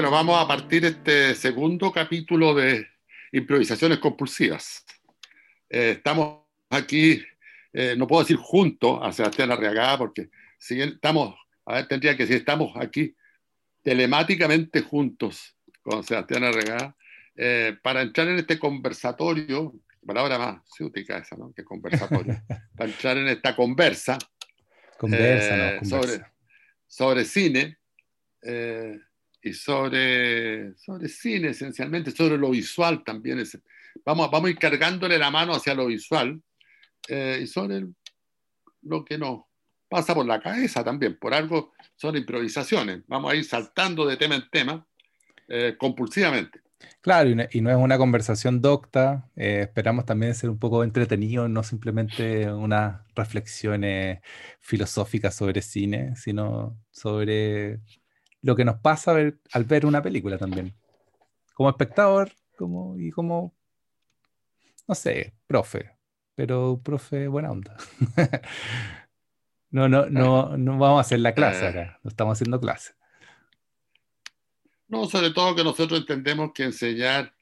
Bueno, vamos a partir este segundo capítulo de improvisaciones compulsivas. Eh, estamos aquí, eh, no puedo decir junto a Sebastián Arriagada, porque si estamos, a ver, tendría que decir, estamos aquí telemáticamente juntos con Sebastián Arriagada eh, para entrar en este conversatorio, palabra más ciútica esa, ¿no? Que conversatorio, para entrar en esta conversa, conversa, no, conversa. Sobre, sobre cine y sobre, sobre cine esencialmente, sobre lo visual también. vamos, vamos a ir cargándole la mano hacia lo visual eh, y sobre lo que nos pasa por la cabeza también. Por algo son improvisaciones. Vamos a ir saltando de tema en tema eh, compulsivamente. Claro, y no, es una conversación docta. Eh, esperamos también ser un poco entretenido, no simplemente unas reflexiones filosóficas sobre cine, sino sobre lo que nos pasa al ver una película también. Como espectador como, y como, no sé, profe, pero profe buena onda. no, no, no, no vamos a hacer la clase acá, no estamos haciendo clase. No, sobre todo que nosotros entendemos que enseñar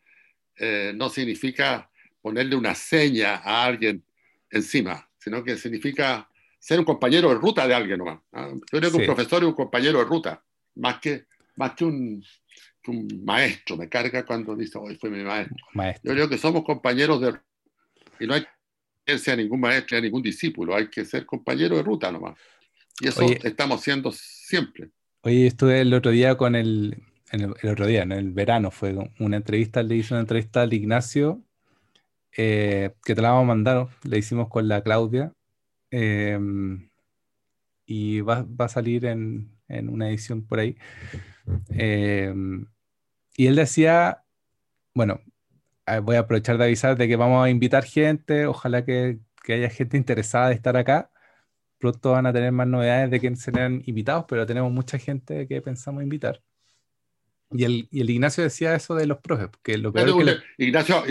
eh, no significa ponerle una seña a alguien encima, sino que significa ser un compañero de ruta de alguien nomás. ¿ah? Yo creo que un profesor es un compañero de ruta más que, más que un, maestro. Me carga cuando dice, hoy fue mi maestro. Yo creo que somos compañeros de... Y no hay que ser ningún maestro ni ningún discípulo, hay que ser compañero de ruta nomás. Y eso estamos siendo siempre. Oye, estuve el otro día con el, el, otro día, en el verano, fue una entrevista, le hice una entrevista al Ignacio, eh, que te la vamos a mandar, le hicimos con la Claudia, eh, y va, va, a salir en, en una edición por ahí. Em, y él decía, bueno, voy a aprovechar de avisar de que vamos a invitar gente, ojalá que, que haya gente interesada de estar acá. Pronto van a tener más novedades de que serán invitados, pero tenemos mucha gente que pensamos invitar. Y el, y el Ignacio decía eso de los profes, que lo peor que Ignacio,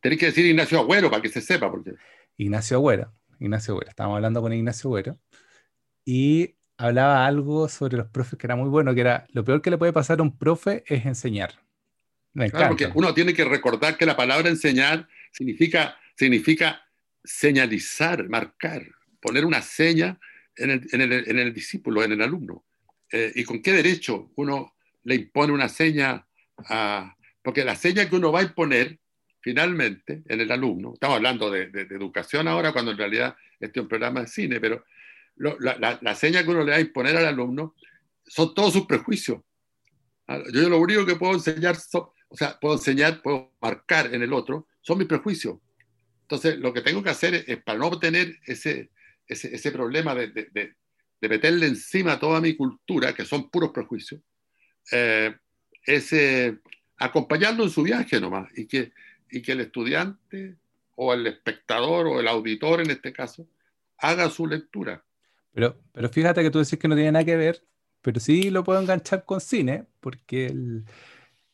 tenés que decir Ignacio Agüero para que se sepa. Porque... Ignacio Agüero, Ignacio Agüero, estábamos hablando con Ignacio Agüero. Y hablaba algo sobre los profes que era muy bueno, que era lo peor que le puede pasar a un profe es enseñar. Me claro, porque uno tiene que recordar que la palabra enseñar significa, significa señalizar, marcar, poner una seña en el, en el, en el discípulo, en el alumno. Eh, ¿Y con qué derecho uno le impone una seña a... Porque la seña que uno va a imponer finalmente en el alumno, estamos hablando de, de, de educación ahora, cuando en realidad este es un programa de cine, pero la, seña que uno le va a imponer al alumno son todos sus prejuicios. Ah, yo lo único que puedo enseñar, o sea, puedo enseñar, puedo marcar en el otro, son mis prejuicios. Entonces, lo que tengo que hacer es, para no tener ese, ese, problema de, de, meterle encima toda mi cultura, que son puros prejuicios, eh, es eh, acompañarlo en su viaje nomás y que, y que el estudiante o el espectador o el auditor en este caso haga su lectura. Pero, pero fíjate que tú decís que no tiene nada que ver, pero sí lo puedo enganchar con cine, porque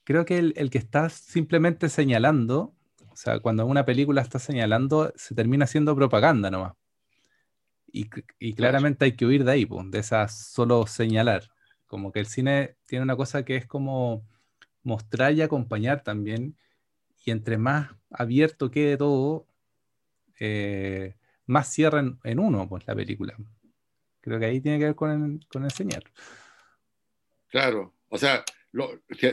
creo que el, que está simplemente señalando, o sea, cuando una película está señalando, se termina siendo propaganda nomás. Y, y claramente hay que huir de ahí, de esa solo señalar. Como que el cine tiene una cosa que es como mostrar y acompañar también. Y entre más abierto quede todo, eh, más cierra en, uno pues, la película. Creo que ahí tiene que ver con, con enseñar. Claro, o sea,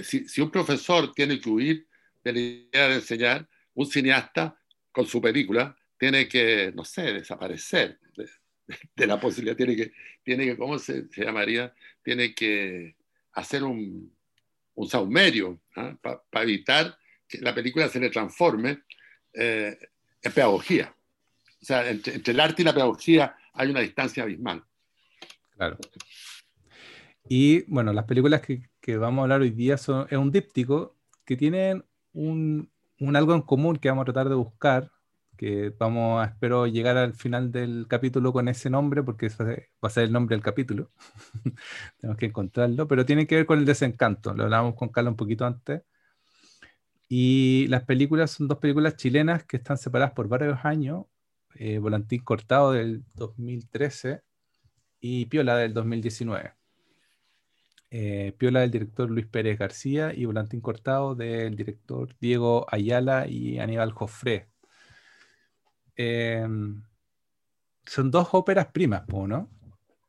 si, si, un profesor tiene que huir de la idea de enseñar, un cineasta con su película tiene que, no sé, desaparecer de, la posibilidad, tiene que, tiene que ¿cómo se, llamaría? Tiene que hacer un, un saumerio ¿ah? para evitar que la película se le transforme eh, en pedagogía. O sea, entre el arte y la pedagogía hay una distancia abismal. Claro. Y bueno, las películas que, vamos a hablar hoy día son, es un díptico que tienen un, algo en común que vamos a tratar de buscar, que vamos a, espero llegar al final del capítulo con ese nombre, porque eso va a ser el nombre del capítulo. Tenemos que encontrarlo, pero tiene que ver con el desencanto. Lo hablábamos con Carla un poquito antes. Y las películas son dos películas chilenas que están separadas por varios años. Eh, Volantín Cortado del 2013 y Piola del 2019. eh, Piola del director Luis Pérez García y Volantín Cortado del director Diego Ayala y Aníbal Jofré. Em, son dos óperas primas, ¿no?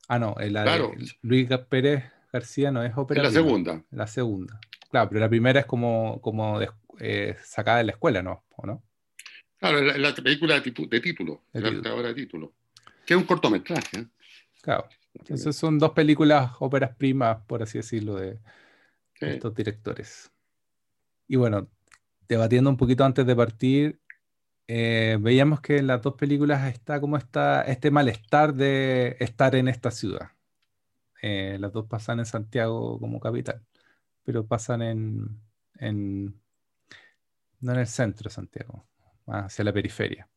Ah, no, la de Luis Pérez García no es ópera. la segunda. La segunda. Claro, pero la primera es como, como eh, sacada de la escuela, ¿no? ¿O no? Claro, la, la película de, título, de título, de título, que es un cortometraje. Claro. Entonces son dos películas, óperas primas, por así decirlo, de, estos directores. Y bueno, debatiendo un poquito antes de partir, eh, veíamos que en las dos películas está como está este malestar de estar en esta ciudad. Eh, las dos pasan en Santiago como capital, pero pasan en, en no en el centro de Santiago, hacia la periferia.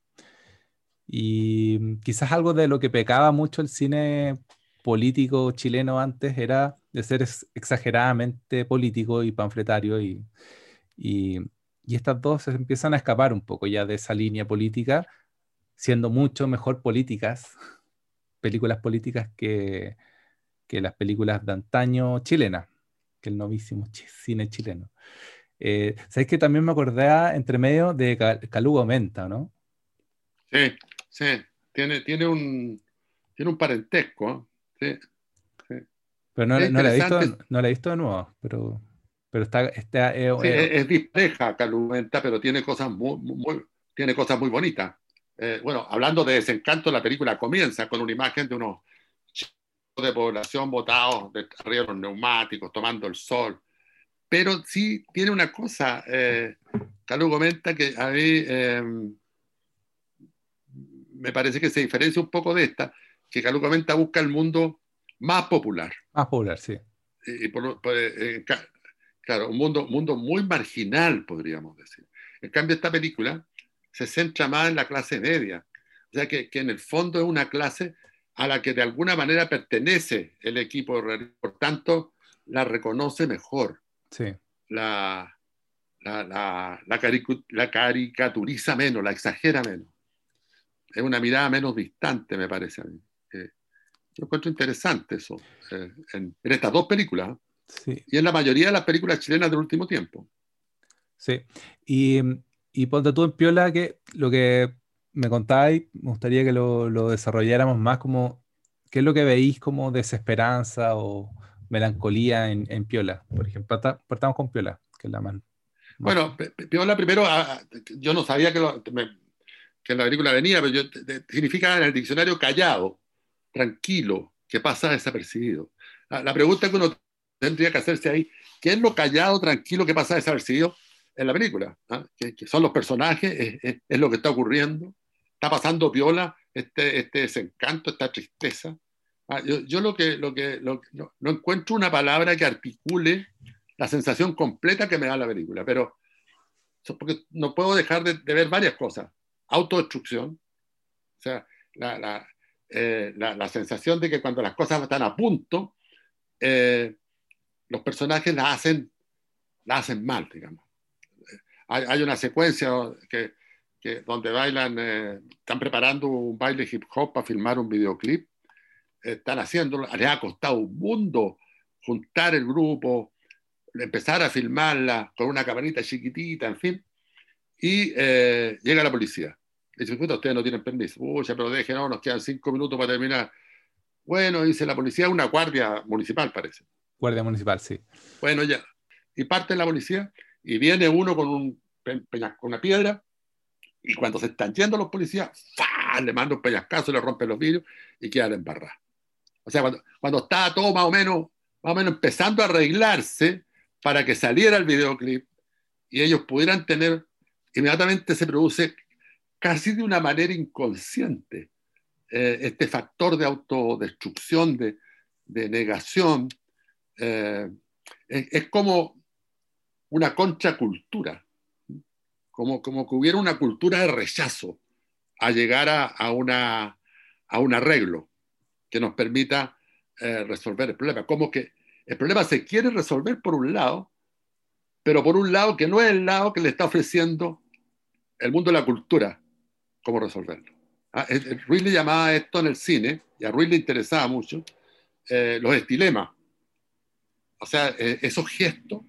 Y quizás algo de lo que pecaba mucho el cine político chileno antes era de ser exageradamente político y panfletario y, y, estas dos se empiezan a escapar un poco ya de esa línea política, siendo mucho mejor políticas, películas políticas que, que las películas de antaño chilenas, que el novísimo cine chileno. Eh, ¿Sabéis que también me acordé entre medio de Calugo Menta, no? Sí, sí, tiene, tiene, un, tiene un parentesco. Pero no, no la he visto, no la he visto de nuevo, pero, pero está... está eh, eh, es, dispareja Calumenta, pero tiene cosas muy, muy, tiene cosas muy bonitas. Eh, bueno, hablando de desencanto, la película comienza con una imagen de unos chicos de población botados de arriba de los neumáticos, tomando el sol. Pero sí tiene una cosa, eh, comenta que a mí me parece que se diferencia un poco de esta, que Calú comenta busca el mundo más popular. Más popular, sí. Y eh, claro, un mundo, mundo muy marginal, podríamos decir. En cambio, esta película se centra más en la clase media. O sea, que, que en el fondo es una clase a la que de alguna manera pertenece el equipo, por tanto, la reconoce mejor. Sí. La, la, la, la, caricaturiza menos, la exagera menos. Es una mirada menos distante, me parece a mí. Yo encuentro interesante eso eh, en, estas dos películas y en la mayoría de las películas chilenas del último tiempo. Sí, y, y ponte tú en Piola que lo que me contáis, me gustaría que lo, lo, desarrolláramos más como, ¿qué es lo que veis como desesperanza o melancolía en, en Piola? Por ejemplo, partamos con Piola, que es la más... Bueno, Piola primero, ah, yo no sabía que, que la película venía, pero yo, significa en el diccionario callado tranquilo, que pasa desapercibido. La, pregunta que uno tendría que hacerse ahí, ¿qué es lo callado, tranquilo que pasa desapercibido en la película? ¿Ah? ¿Qué, son los personajes? ¿Es, lo que está ocurriendo? ¿Está pasando piola este, este desencanto, esta tristeza? ¿Ah? Yo, lo que, lo que, no, encuentro una palabra que articule la sensación completa que me da la película, pero porque no puedo dejar de, ver varias cosas. Autodestrucción, o sea, la, eh, la, sensación de que cuando las cosas están a punto, eh, los personajes las hacen, la hacen mal, digamos. Hay, hay una secuencia que, que donde bailan, eh, están preparando un baile hip hop para filmar un videoclip, están haciéndolo, les ha costado un mundo juntar el grupo, empezar a filmarla con una camarita chiquitita, en fin, y llega la policía Dice, ustedes no tienen permiso. Uy, pero dejen, no, nos quedan cinco minutos para terminar. Bueno, dice la policía, una guardia municipal parece. Guardia municipal, sí. Bueno, ya. Y parte la policía y viene uno con, un, con una piedra y cuando se están yendo los policías, le manda un peñascazo, le rompe los vidrios y queda embarrada. O sea, cuando, cuando estaba todo más o, menos, más o menos empezando a arreglarse para que saliera el videoclip y ellos pudieran tener, inmediatamente se produce casi de una manera inconsciente eh, este factor de autodestrucción, de, negación. Eh, es, como una contracultura, como, como que hubiera una cultura de rechazo a llegar a, una, a un arreglo que nos permita eh, resolver el problema. Como que el problema se quiere resolver por un lado, pero por un lado que no es el lado que le está ofreciendo el mundo de la cultura, cómo resolverlo. Ah, Ruiz le llamaba esto en el cine, y a Ruiz le interesaba mucho, eh, los estilemas. o sea, eh, esos gestos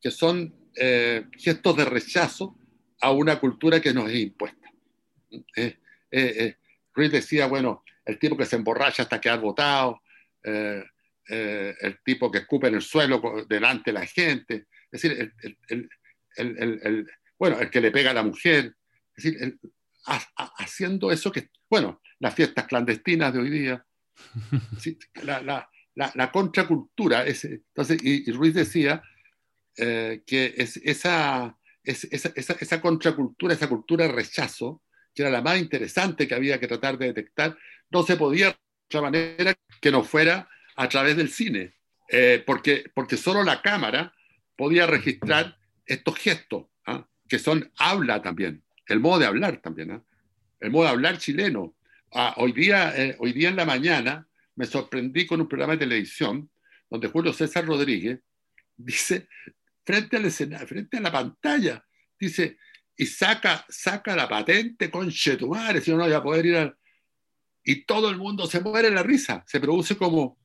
que son eh, gestos de rechazo a una cultura que nos es impuesta. Ruiz decía, bueno, el tipo que se emborracha hasta quedar botado, el tipo que escupe en el suelo delante de la gente, es decir, el, bueno, el que le pega a la mujer, es decir, haciendo eso que, bueno, las fiestas clandestinas de hoy día, la, la, contracultura. entonces, y, Ruiz decía eh, que es, esa, esa, esa, contracultura, esa cultura de rechazo, que era la más interesante que había que tratar de detectar, no se podía de otra manera que no fuera a través del cine, eh, porque, porque solo la cámara podía registrar estos gestos, ¿ah? que son habla también, el modo de hablar también, ¿ah? el modo de hablar chileno. Ah, hoy, día, eh, hoy día en la mañana me sorprendí con un programa de televisión donde Julio César Rodríguez dice, frente frente a la pantalla, dice, y saca, saca la patente con Chetumare, si no, voy a poder ir al... Y todo el mundo se muere la risa, se produce como,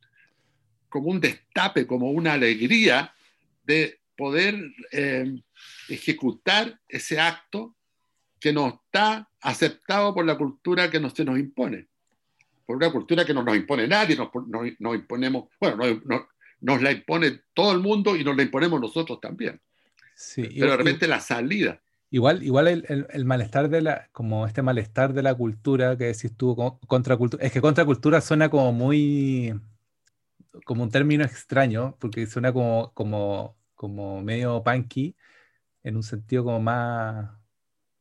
como un destape, como una alegría de poder eh, ejecutar ese acto que no está aceptado por la cultura que nos, se nos impone por una cultura que no nos impone nadie, nos, nos, imponemos, bueno, nos la impone todo el mundo y nos la imponemos nosotros también. Sí, Pero de repente la salida. Igual, igual el, el, malestar de la, como este malestar de la cultura que decís tú, contracultura, es que contracultura suena como muy, como un término extraño, porque suena como, como, como medio punky, en un sentido como más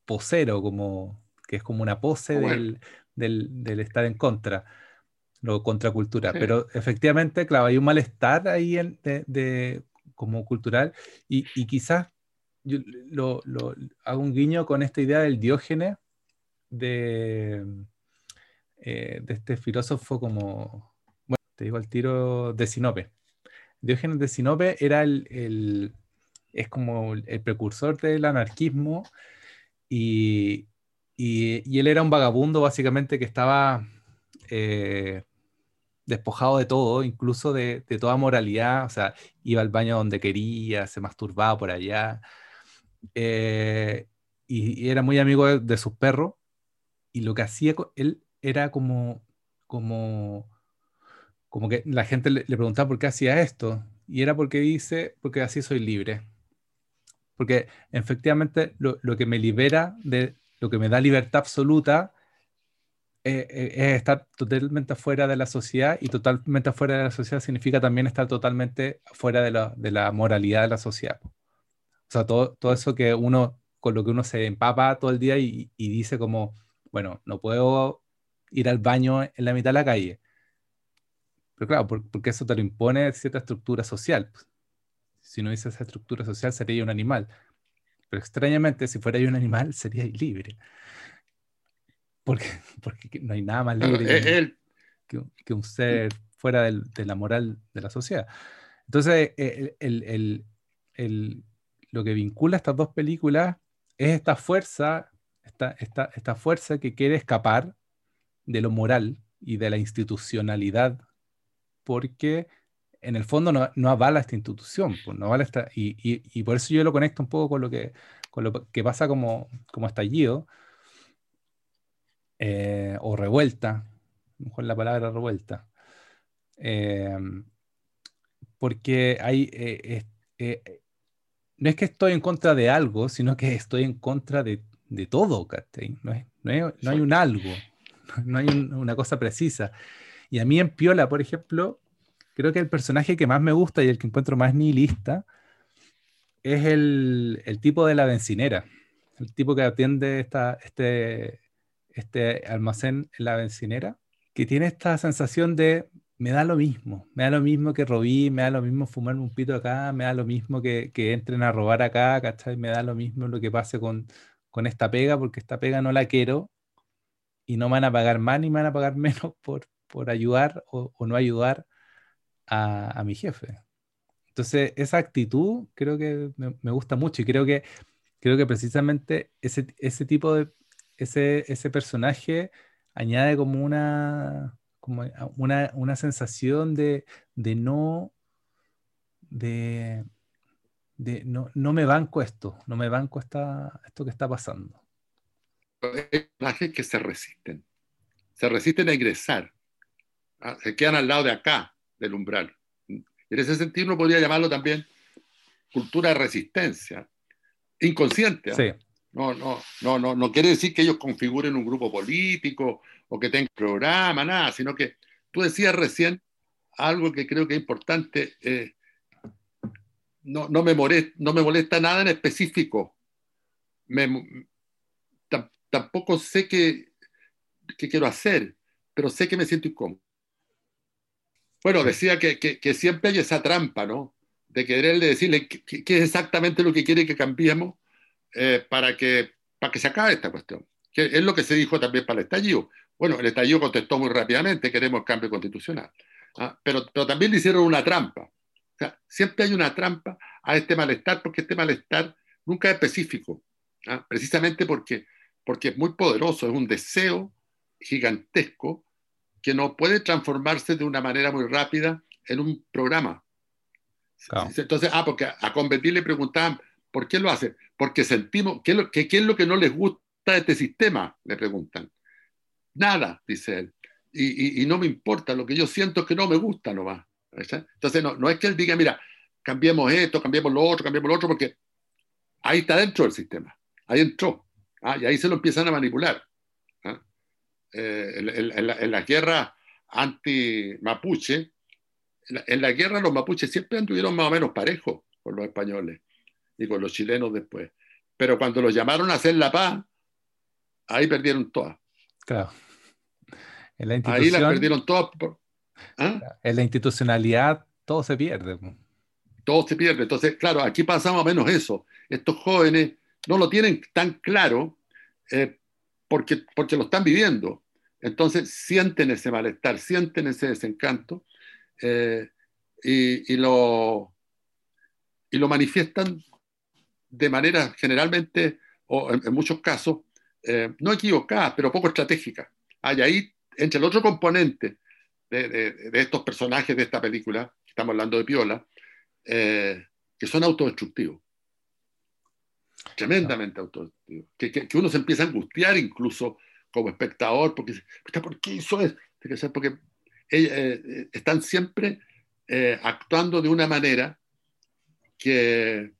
posero, como que es como una pose del, del, estar en contra, lo contracultura. Pero efectivamente, claro, hay un malestar ahí de, como cultural y, quizás yo lo, hago un guiño con esta idea del Diógenes de, eh, de este filósofo como, bueno, te digo el tiro de Sinope. Diógenes de Sinope era el, es como el precursor del anarquismo y, él era un vagabundo básicamente que estaba eh, despojado de todo, incluso de, toda moralidad, o sea, iba al baño donde quería, se masturbaba por allá, eh, y, era muy amigo de, sus perros, y lo que hacía él era como, como, como que la gente le, preguntaba por qué hacía esto, y era porque dice, porque así soy libre. Porque efectivamente lo, lo que me libera de, lo que me da libertad absoluta eh, eh, es estar totalmente fuera de la sociedad y totalmente fuera de la sociedad significa también estar totalmente fuera de la, de la moralidad de la sociedad. O sea, todo, todo, eso que uno, con lo que uno se empapa todo el día y, y dice como, bueno, no puedo ir al baño en la mitad de la calle. Pero claro, porque eso te lo impone cierta estructura social. Si no dice esa estructura social, sería un animal. Pero extrañamente, si fuera yo un animal, sería libre. Porque, porque no hay nada más libre que, un ser fuera de la moral de la sociedad. Entonces, el, lo que vincula estas dos películas es esta fuerza, esta, esta, esta fuerza que quiere escapar de lo moral y de la institucionalidad, porque en el fondo no, no avala esta institución, pues, no avala esta, y, y, y, por eso yo lo conecto un poco con lo que, con lo que pasa como, como estallido, eh, o revuelta, mejor la palabra revuelta, eh, porque hay, eh, no es que estoy en contra de algo, sino que estoy en contra de, de todo, no, es, no, hay, no, hay, un algo, no hay una cosa precisa. Y a mí en Piola, por ejemplo, creo que el personaje que más me gusta y el que encuentro más nihilista es el, tipo de la bencinera, el tipo que atiende esta, este, este almacén en la bencinera, que tiene esta sensación de me da lo mismo, me da lo mismo que robí, me da lo mismo fumarme un pito acá, me da lo mismo que, que entren a robar acá, ¿cachai? Me da lo mismo lo que pase con, con esta pega, porque esta pega no la quiero y no me van a pagar más ni me van a pagar menos por, por ayudar o no ayudar a, mi jefe. Entonces, esa actitud creo que me, gusta mucho y creo que, creo que precisamente ese, ese tipo de, ese, ese personaje añade como una, como una, una sensación de, de, no, de, de no, no, me banco esto, no me banco esta, esto que está pasando. Personajes que se resisten, se resisten a ingresar, ah, se quedan al lado de acá, del umbral. En ese sentido uno podría llamarlo también cultura de resistencia, inconsciente. ¿ah? No, no, no, no, no quiere decir que ellos configuren un grupo político o que tengan programa, nada, sino que tú decías recién algo que creo que es importante. Eh, no, no, me molesta, no me molesta nada en específico. tampoco sé qué, qué quiero hacer, pero sé que me siento incómodo. Bueno, decía que, que, siempre hay esa trampa, ¿no? De quererle decirle qué es exactamente lo que quiere que cambiemos eh, para, que, para que se acabe esta cuestión. Que es lo que se dijo también para el estallido. Bueno, el estallido contestó muy rápidamente, queremos cambio constitucional. ¿ah? Pero, pero también le hicieron una trampa. O sea, siempre hay una trampa a este malestar, porque este malestar nunca es específico. ¿ah? Precisamente porque, porque es muy poderoso, es un deseo gigantesco que no puede transformarse de una manera muy rápida en un programa. Entonces, ah, porque a Convertir le preguntaban, ¿por qué lo hace? Porque sentimos, ¿qué es, lo, qué, es lo que no les gusta de este sistema? Le preguntan. Nada, dice él. Y, y, no me importa, lo que yo siento es que no me gusta nomás. Entonces, no, no es que él diga, mira, cambiemos esto, cambiemos lo otro, cambiemos lo otro, porque ahí está dentro del sistema, ahí entró, ¿ah? y ahí se lo empiezan a manipular. Eh, en, la, guerra anti-mapuche, en, la guerra los mapuches siempre anduvieron más o menos parejos con los españoles y con los chilenos después. Pero cuando los llamaron a hacer la paz, ahí perdieron todas. Claro. En la ahí las perdieron todas. ¿ah? En la institucionalidad todo se pierde. Todo se pierde. Entonces, claro, aquí pasa más o menos eso. Estos jóvenes no lo tienen tan claro eh, porque, porque lo están viviendo. Entonces sienten ese malestar, sienten ese desencanto eh, y, lo, y lo manifiestan de manera generalmente, o en, muchos casos, eh, no equivocadas, pero poco estratégicas. Hay ahí, entre el otro componente de, estos personajes de esta película, estamos hablando de Piola, eh, que son autodestructivos. Tremendamente autodestructivos. Que, que, uno se empieza a angustiar incluso como espectador, porque, ¿por qué hizo eso? Porque eh, eh, están siempre eh, actuando de una manera que,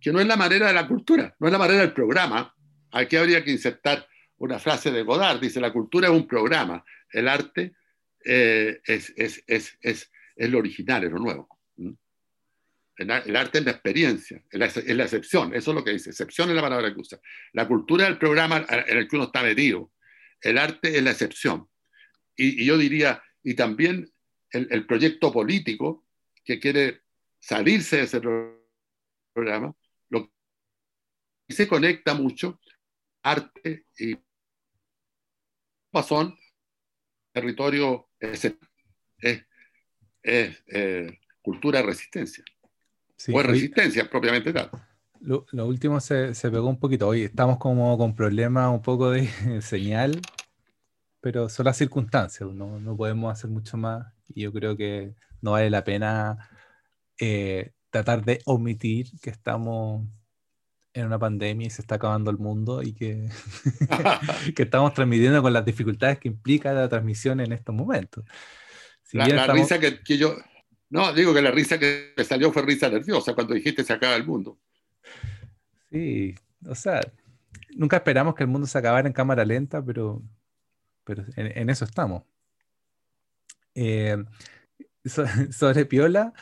que no es la manera de la cultura, no es la manera del programa. Aquí habría que insertar una frase de Godard, dice, la cultura es un programa, el arte es, es, es, es, lo original, es lo nuevo. El, arte es la experiencia, es la, excepción, eso es lo que dice, excepción es la palabra que usa. La cultura es el programa en el que uno está metido, el arte es la excepción. Y, yo diría, y también el, proyecto político que quiere salirse de ese programa, lo que se conecta mucho, arte y son territorio es, es, eh, cultura de resistencia o resistencia propiamente tal. Lo, último se, pegó un poquito. Hoy estamos como con problemas un poco de señal, pero son las circunstancias. No, no, podemos hacer mucho más y yo creo que no vale la pena eh, tratar de omitir que estamos en una pandemia y se está acabando el mundo y que, que estamos transmitiendo con las dificultades que implica la transmisión en estos momentos. la, risa que, que, yo, no, digo que la risa que me salió fue risa nerviosa cuando dijiste se acaba el mundo. Sí, o sea, nunca esperamos que el mundo se acabara en cámara lenta, pero, pero en, eso estamos. Eh, sobre Piola,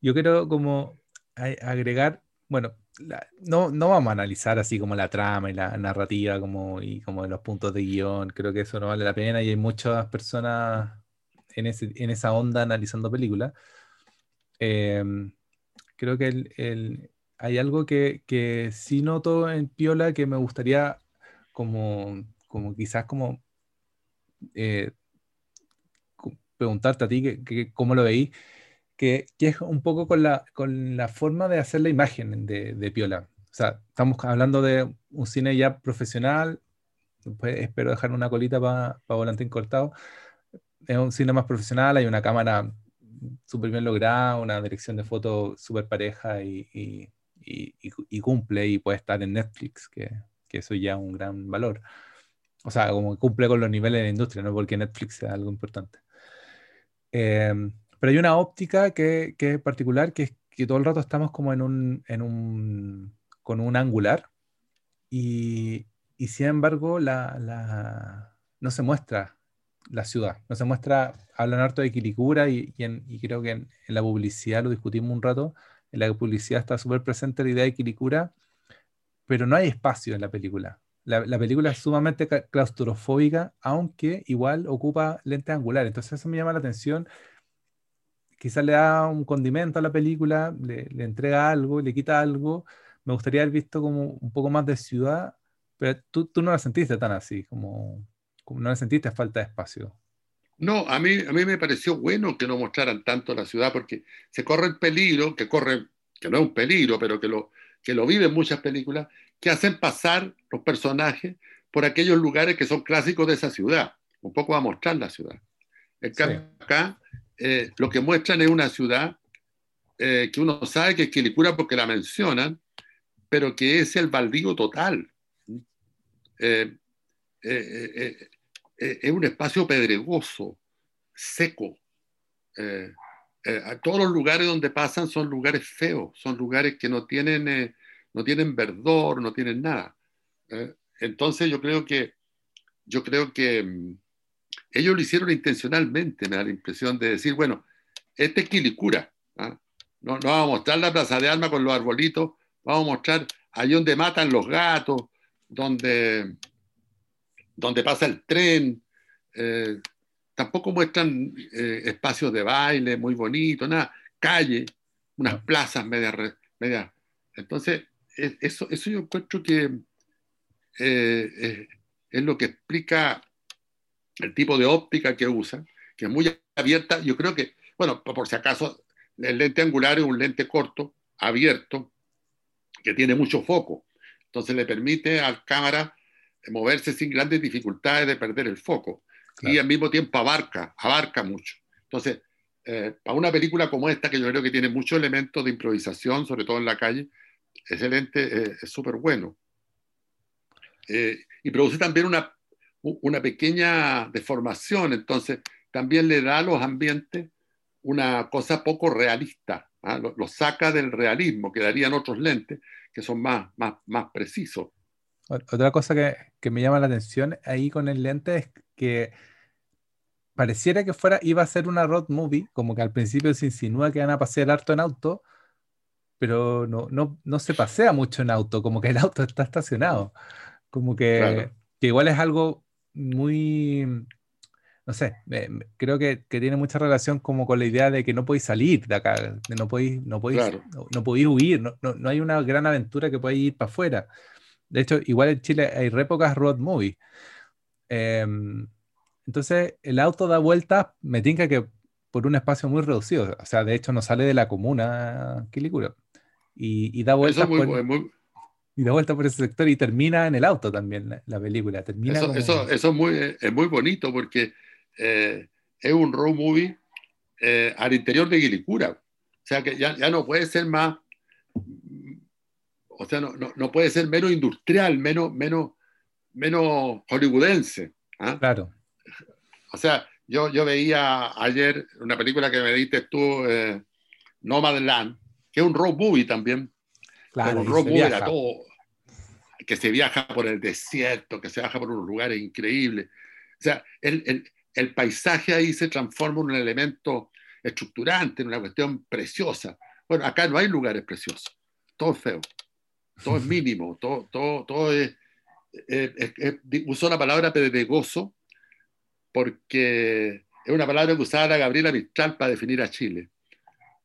yo quiero como agregar, bueno, no, no vamos a analizar así como la trama y la narrativa como, y como los puntos de guion, creo que eso no vale la pena y hay muchas personas en, en esa onda analizando películas. Em, creo que hay algo que, que, sí noto en Piola que me gustaría como, como quizás como eh, preguntarte a ti que, cómo lo veí, que, que, es un poco con la, con la forma de hacer la imagen de, de Piola. O sea, estamos hablando de un cine ya profesional, espero dejar una colita para pa volante cortado. Es un cine más profesional, hay una cámara súper bien lograda, una dirección de foto súper pareja y, cumple y puede estar en Netflix, que, eso ya es un gran valor. O sea, como cumple con los niveles de la industria, no porque Netflix sea algo importante. Em, pero hay una óptica que, es particular, que es que todo el rato estamos como en un, en un con un angular y, sin embargo la, no se muestra la ciudad. No se muestra, hablan harto de Quilicura y, y, creo que en, la publicidad lo discutimos un rato. En la publicidad está súper presente la idea de Quilicura, pero no hay espacio en la película. La, película es sumamente claustrofóbica, aunque igual ocupa lentes angulares. Entonces eso me llama la atención. Quizás le da un condimento a la película, le, le entrega algo, le quita algo. Me gustaría haber visto como un poco más de ciudad, pero tú, tú no la sentiste tan así, como ¿No le sentiste falta de espacio? No, a mí, a mí me pareció bueno que no mostraran tanto la ciudad porque se corre el peligro, que corre, que no es un peligro, pero que lo, que lo viven muchas películas, que hacen pasar los personajes por aquellos lugares que son clásicos de esa ciudad. Un poco va a mostrar la ciudad. Acá eh, lo que muestran es una ciudad eh, que uno sabe que es Quilicura porque la mencionan, pero que es el baldío total. Eh, eh, es un espacio pedregoso, seco. Eh, eh, todos los lugares donde pasan son lugares feos, son lugares que no tienen, no tienen verdor, no tienen nada. entonces yo creo que, yo creo que mm, ellos lo hicieron intencionalmente, me da la impresión de decir, bueno, este es Quilicura. ¿ah? No, no, vamos a mostrar la plaza de armas con los arbolitos, vamos a mostrar ahí donde matan los gatos, donde, donde pasa el tren. Eh, tampoco muestran eh, espacios de baile muy bonitos, nada, calle, unas plazas medias. Media. Entonces, eso, eso yo encuentro que eh, es lo que explica el tipo de óptica que usan, que es muy abierta. Yo creo que, bueno, por si acaso, el lente angular es un lente corto, abierto, que tiene mucho foco. Entonces le permite al cámara moverse sin grandes dificultades de perder el foco. Y al mismo tiempo abarca, abarca mucho. Entonces, eh, para una película como esta, que yo creo que tiene muchos elementos de improvisación, sobre todo en la calle, excelente, eh, es súper bueno. Eh, y produce también una, una pequeña deformación, entonces también le da a los ambientes una cosa poco realista, ¿ah? lo, saca del realismo, que darían otros lentes que son más, más, más precisos. Otra cosa que, me llama la atención ahí con el lente es que pareciera que fuera, iba a ser una road movie, como que al principio se insinúa que van a pasear harto en auto, pero no, no, no se pasea mucho en auto, como que el auto está estacionado. Como que, igual es algo muy, no sé, creo que, tiene mucha relación como con la idea de que no podéis salir de acá, de no podéis, no podéis, no, podéis huir, no, no, hay una gran aventura que podáis ir para afuera. De hecho, igual en Chile hay re pocas road movies. Em, entonces, el auto da vueltas, me tinca que por un espacio muy reducido. O sea, de hecho, no sale de la comuna Quilicura. Y, y da vueltas por, y da vuelta por ese sector y termina en el auto también la, película. Termina eso, eso, eso, es, muy, es muy bonito porque eh, es un road movie eh, al interior de Quilicura. O sea que ya, ya no puede ser más o sea, no, no, puede ser menos industrial, menos, menos, menos hollywoodense. ¿ah? Claro. O sea, yo, yo veía ayer una película que me diste tú, eh, Nomadland, que es un road movie también. Claro, un road movie todo, que se viaja por el desierto, que se viaja por unos lugares increíbles. O sea, el, el, el paisaje ahí se transforma en un elemento estructurante, en una cuestión preciosa. Bueno, acá no hay lugares preciosos, todo feo todo es mínimo, todo, todo, todo es, Usó la palabra pedregoso porque es una palabra que usaba la Gabriela Mistral para definir a Chile.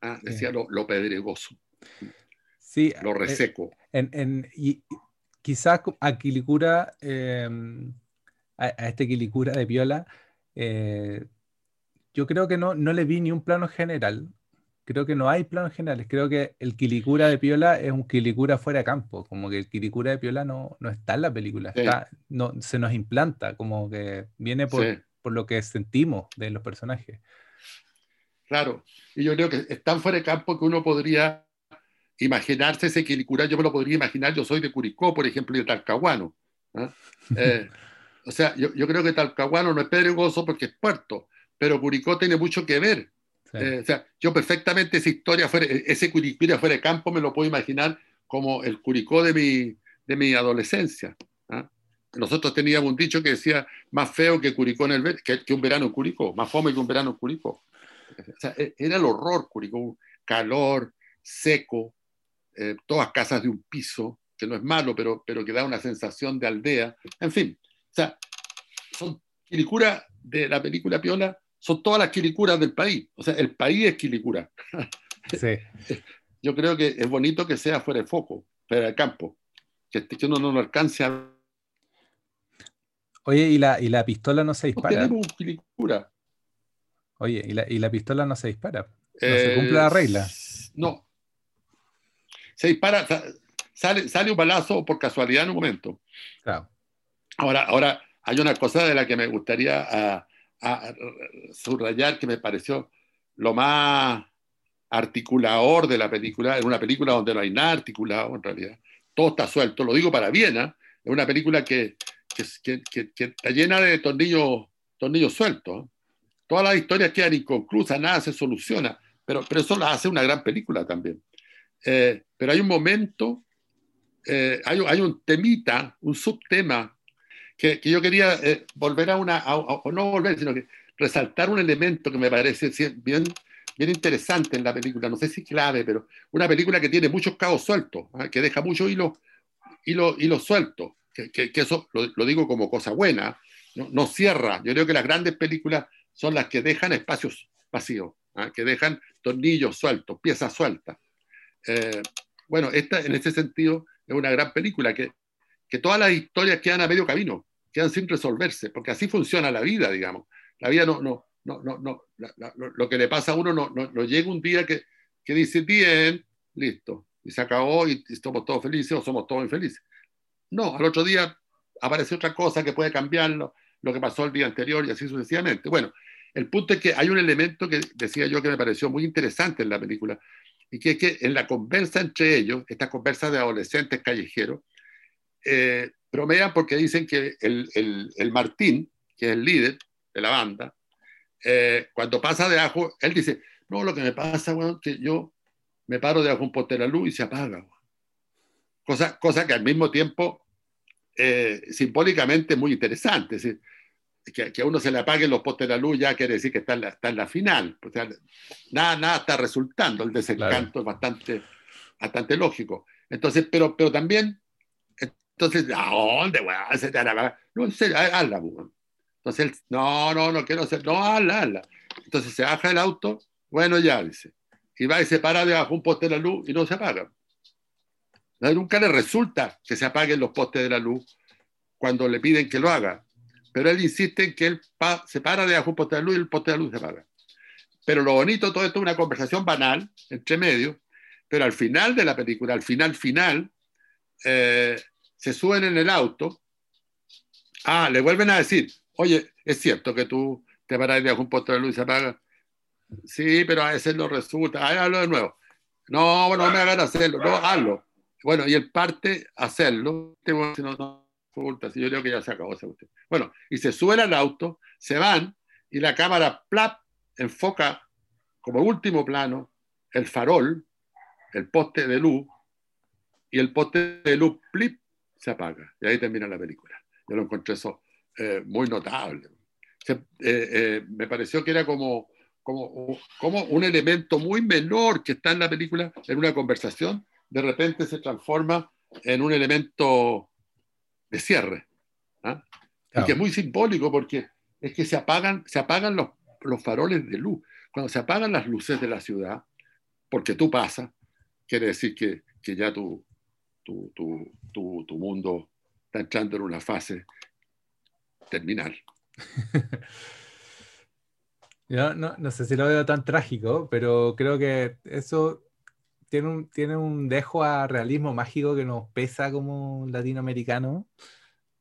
¿ah? Decía lo, pedregoso, sí, lo eh, reseco. en, y, quizás a Quilicura, em, a, este Quilicura de Viola, eh, yo creo que no, no le vi ni un plano general creo que no hay planos generales. Creo que el Quilicura de Piola es un Quilicura fuera de campo. Como que el Quilicura de Piola no, no está en la película. Está, no, se nos implanta, como que viene por, por, lo que sentimos de los personajes. claro. Y yo creo que es tan fuera de campo que uno podría imaginarse ese Quilicura, yo me lo podría imaginar, yo soy de Curicó, por ejemplo, y de Talcahuano. ¿ah? Eh, o sea, yo, yo, creo que Talcahuano no es pedregoso porque es puerto, pero Curicó tiene mucho que ver. Eh, o sea, yo perfectamente esa historia, fuera, ese Curicura fuera de campo me lo puedo imaginar como el Curicó de mi, de mi adolescencia. ¿ah? Nosotros teníamos un dicho que decía más feo que Curicó en el que, un verano Curicó, más fome que un verano Curicó. O sea, e, era el horror Curicó, calor, seco, eh, todas casas de un piso, que no es malo, pero, pero que da una sensación de aldea. En fin, o sea, son Quilicura de la película Piola, son todas las Quilicuras del país. O sea, el país es Quilicura. Sí. Yo creo que es bonito que sea fuera de foco, fuera de campo, que, que uno no lo alcance a Oye, ¿y la, ¿y la pistola no se dispara? Oye, ¿y la, ¿y la pistola no se dispara? ¿No se cumple la regla? No, se dispara, sale, sale un balazo por casualidad en un momento. Ahora, ahora, hay una cosa de la que me gustaría subrayar que me pareció lo más articulador de la película, es una película donde no hay nada articulado en realidad, todo está suelto, lo digo para bien, ¿eh? es una película que, que, que, está llena de tornillos, tornillos sueltos, todas las historias quedan inconclusas, nada se soluciona, pero, pero eso la hace una gran película también. Eh, pero hay un momento, eh, hay, hay, un temita, un subtema, que, que yo quería eh, volver a una, o no volver, sino que resaltar un elemento que me parece bien, bien interesante en la película, no sé si clave, pero una película que tiene muchos cabos sueltos, ¿ah? que deja muchos hilos hilo, hilo sueltos, que, que, eso lo, lo, digo como cosa buena, no, no, cierra. Yo creo que las grandes películas son las que dejan espacios vacíos, ¿ah? que dejan tornillos sueltos, piezas sueltas. Eh, bueno, esta en ese sentido es una gran película, que, que todas las historias quedan a medio camino, quedan sin resolverse, porque así funciona la vida, digamos. La vida no, no, no, no, no lo que le pasa a uno no, no, llega un día que, que dice, bien, listo, y se acabó y, estamos todos felices o somos todos infelices. No, al otro día aparece otra cosa que puede cambiarlo, lo que pasó el día anterior y así sucesivamente. Bueno, el punto es que hay un elemento que decía yo que me pareció muy interesante en la película, y que es que en la conversa entre ellos, esta conversa de adolescentes callejeros, eh, bromean porque dicen que el, el, el, Martín, que es el líder de la banda, eh, cuando pasa de ajo, él dice, no, lo que me pasa, es que yo me paro de ajo un poste de la luz y se apaga. Cosa, cosa que al mismo tiempo, eh, simbólicamente, muy interesante. ¿sí? que, a uno se le apaguen los postes de la luz ya quiere decir que está en la, está en la final. nada, nada está resultando, el desencanto es bastante, bastante lógico. Entonces, pero, pero también, entonces, ¿a dónde, weón? No, en serio, hazla, Entonces, él, no, no, no quiero hacer, no, hazla, hazla. Entonces se baja el auto, bueno, ya, dice. Y va y se para debajo un poste de la luz y no se apaga. Nunca le resulta que se apaguen los postes de la luz cuando le piden que lo haga pero él insiste en que él se para de un poste de luz y el poste de luz se apaga. Pero lo bonito todo esto es una conversación banal, entre medio, pero al final de la película, al final final, eh, se suben en el auto, ah, le vuelven a decir, oye, es cierto que tú te paras de un poste de luz y se apaga. Sí, pero a veces no resulta, ah, hazlo de nuevo. No, no me hagan hacerlo, no, hazlo. Bueno, y él parte hacerlo, no, no, yo creo que ya se acabó. Bueno, y se suben al auto, se van y la cámara plap enfoca como último plano el farol, el poste de luz y el poste de luz plip se apaga. Y ahí termina la película. Yo lo encontré eso eh, muy notable. Eh, eh, me pareció que era como, como, como un elemento muy menor que está en la película, en una conversación, de repente se transforma en un elemento de cierre. ¿ah? Y que es muy simbólico porque es que se apagan, se apagan los, los faroles de luz. Cuando se apagan las luces de la ciudad, porque tú pasas, quiere decir que, que ya tu, tu, tu, tu, mundo está entrando en una fase terminal. Yo no, no, sé si lo veo tan trágico, pero creo que eso tiene un, tiene un dejo a realismo mágico que nos pesa como latinoamericano,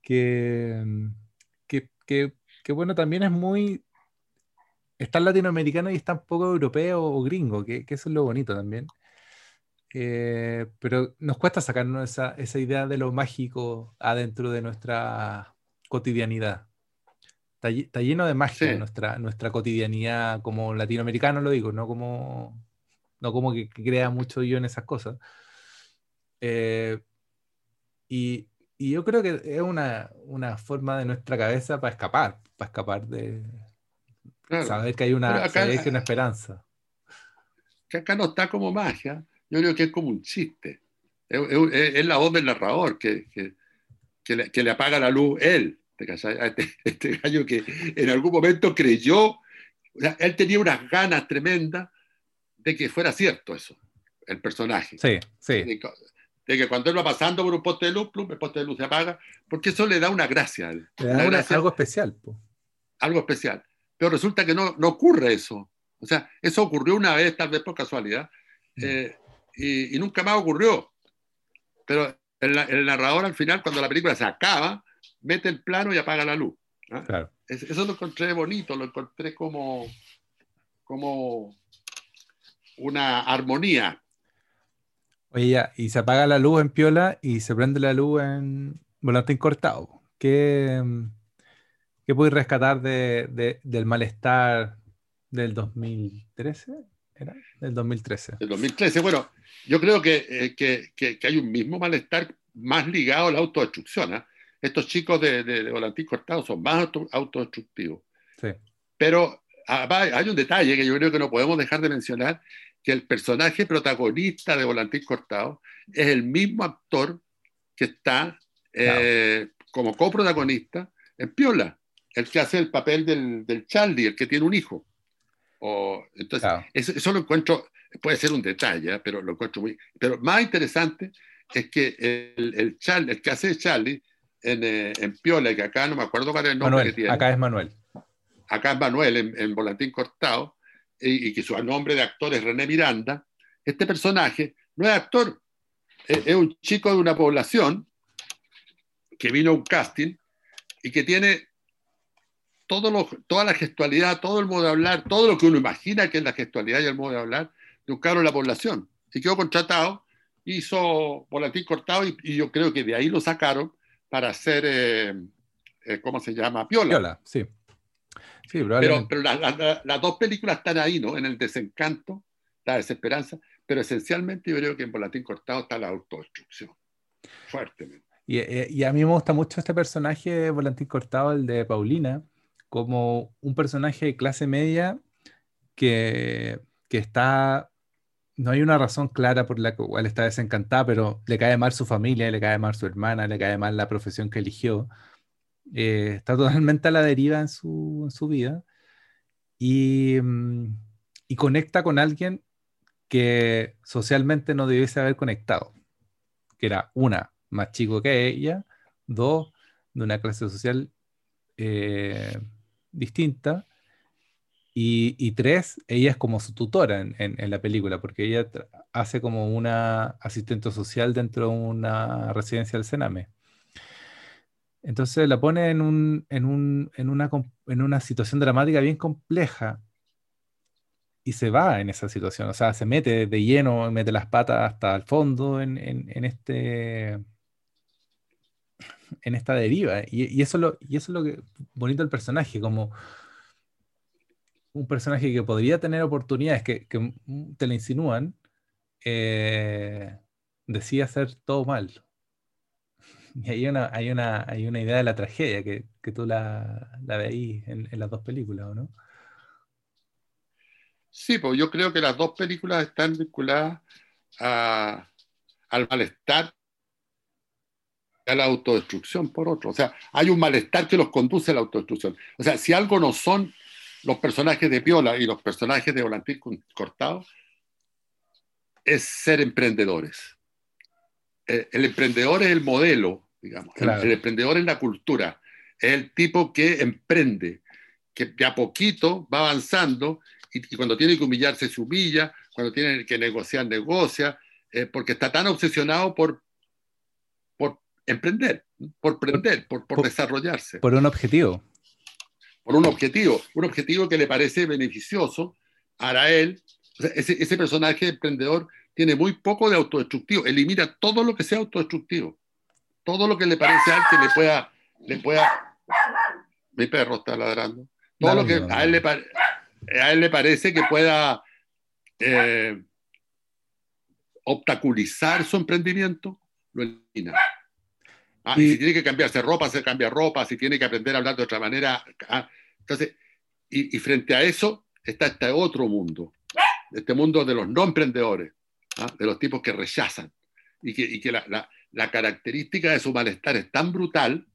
que, que, que, bueno, también es muy está latinoamericano y está un poco europeo o gringo, que, eso es lo bonito también. Eh, pero nos cuesta sacarnos esa, esa, idea de lo mágico adentro de nuestra cotidianidad. Está, lleno de magia nuestra, nuestra cotidianidad como latinoamericano, lo digo, no como, no como que, crea mucho yo en esas cosas. Eh, y, y, yo creo que es una, una forma de nuestra cabeza para escapar, para escapar de, Saber que hay una, que una esperanza. Que acá no está como magia, yo creo que es como un chiste. Es, la voz del narrador que, que, que, le, apaga la luz él. Este, este, gallo que en algún momento creyó, él tenía unas ganas tremendas de que fuera cierto eso, el personaje. Sí, sí. De, que cuando él va pasando por un poste de luz, el poste de luz se apaga, porque eso le da una gracia. algo especial. Algo especial pero resulta que no, no ocurre eso. O sea, eso ocurrió una vez, tal vez por casualidad, mm. eh, y, nunca más ocurrió. Pero el, narrador al final, cuando la película se acaba, mete el plano y apaga la luz. ¿ah? eso lo encontré bonito, lo encontré como, como una armonía. Oye, ya, y se apaga la luz en Piola y se prende la luz en Volante Incortado. ¿Qué, ¿Qué puedes rescatar de, del malestar del 2013? ¿Era? Del 2013. Del 2013, bueno, yo creo eh, que, que, que, hay un mismo malestar más ligado a la autodestrucción. ¿eh? Estos chicos de, de, Volantín Cortado son más autodestructivos. Sí. Pero ah, hay un detalle que yo creo que no podemos dejar de mencionar, que el personaje protagonista de Volantín Cortado es el mismo actor que está eh, como coprotagonista en Piola el que hace el papel del, del Charlie, el que tiene un hijo. O, entonces, eso, lo encuentro, puede ser un detalle, ¿eh? pero lo encuentro muy... Pero más interesante es que el, el, Charlie, el que hace Charlie en, eh, en, Piola, que acá no me acuerdo cuál es el nombre que tiene. Acá es Manuel. Acá es Manuel, en, en Volantín Cortado, y, que su nombre de actor es René Miranda. Este personaje no es actor, es, es un chico de una población que vino a un casting y que tiene toda la gestualidad, todo el modo de hablar, todo lo que uno imagina que es la gestualidad y el modo de hablar de un cabro de la población. Y quedó contratado, hizo volantín cortado y, yo creo que de ahí lo sacaron para hacer, eh, eh, ¿cómo se llama? Piola. Piola, sí. sí pero, pero las dos películas están ahí, ¿no? En el desencanto, la desesperanza, pero esencialmente yo creo que en volantín cortado está la autodestrucción, fuertemente. Y, eh, y, a mí me gusta mucho este personaje de Volantín Cortado, el de Paulina, como un personaje de clase media que, que está no hay una razón clara por la cual está desencantada, pero le cae mal su familia, le cae mal su hermana, le cae mal la profesión que eligió. Eh, está totalmente a la deriva en su, en su vida y, mm, y, conecta con alguien que socialmente no debiese haber conectado, que era una, más chico que ella, dos, de una clase social eh, distinta. Y, tres, ella es como su tutora en, la película, porque ella hace como una asistente social dentro de una residencia del Sename. Entonces la pone en, un, en, un, en, una, en situación dramática bien compleja y se va en esa situación, o sea, se mete de lleno, mete las patas hasta el fondo en, en este en esta deriva. Y, eso, y eso es lo que bonito del personaje, como un personaje que podría tener oportunidades que, te le insinúan, eh, decide hacer todo mal. Y hay una, hay una, hay una idea de la tragedia que, que tú la, la veís en, en, las dos películas, ¿o no? Sí, pues yo creo que las dos películas están vinculadas a, al malestar a la autodestrucción por otro. O sea, hay un malestar que los conduce a la autodestrucción. O sea, si algo no son los personajes de Piola y los personajes de Volantín Cortado, es ser emprendedores. Eh, el, emprendedor es el modelo, digamos. El, emprendedor es la cultura. Es el tipo que emprende, que de a poquito va avanzando y, cuando tiene que humillarse se humilla, cuando tiene que negociar, negocia, eh, porque está tan obsesionado por emprender, por prender, por, por, desarrollarse. Por un objetivo. por un objetivo, un objetivo que le parece beneficioso para él. ese, ese personaje emprendedor tiene muy poco de autodestructivo, elimina todo lo que sea autodestructivo, todo lo que le parece a él que le pueda, le pueda, mi perro está ladrando, todo lo que a él, le, a él le parece que pueda eh, obstaculizar su emprendimiento, lo elimina. Ah, y, si tiene que cambiarse ropa, se cambia ropa, si tiene que aprender a hablar de otra manera. Ah, entonces, y, frente a eso está este otro mundo, este mundo de los no emprendedores, ¿ah? de los tipos que rechazan, y que, y que la, la, la, característica de su malestar es tan brutal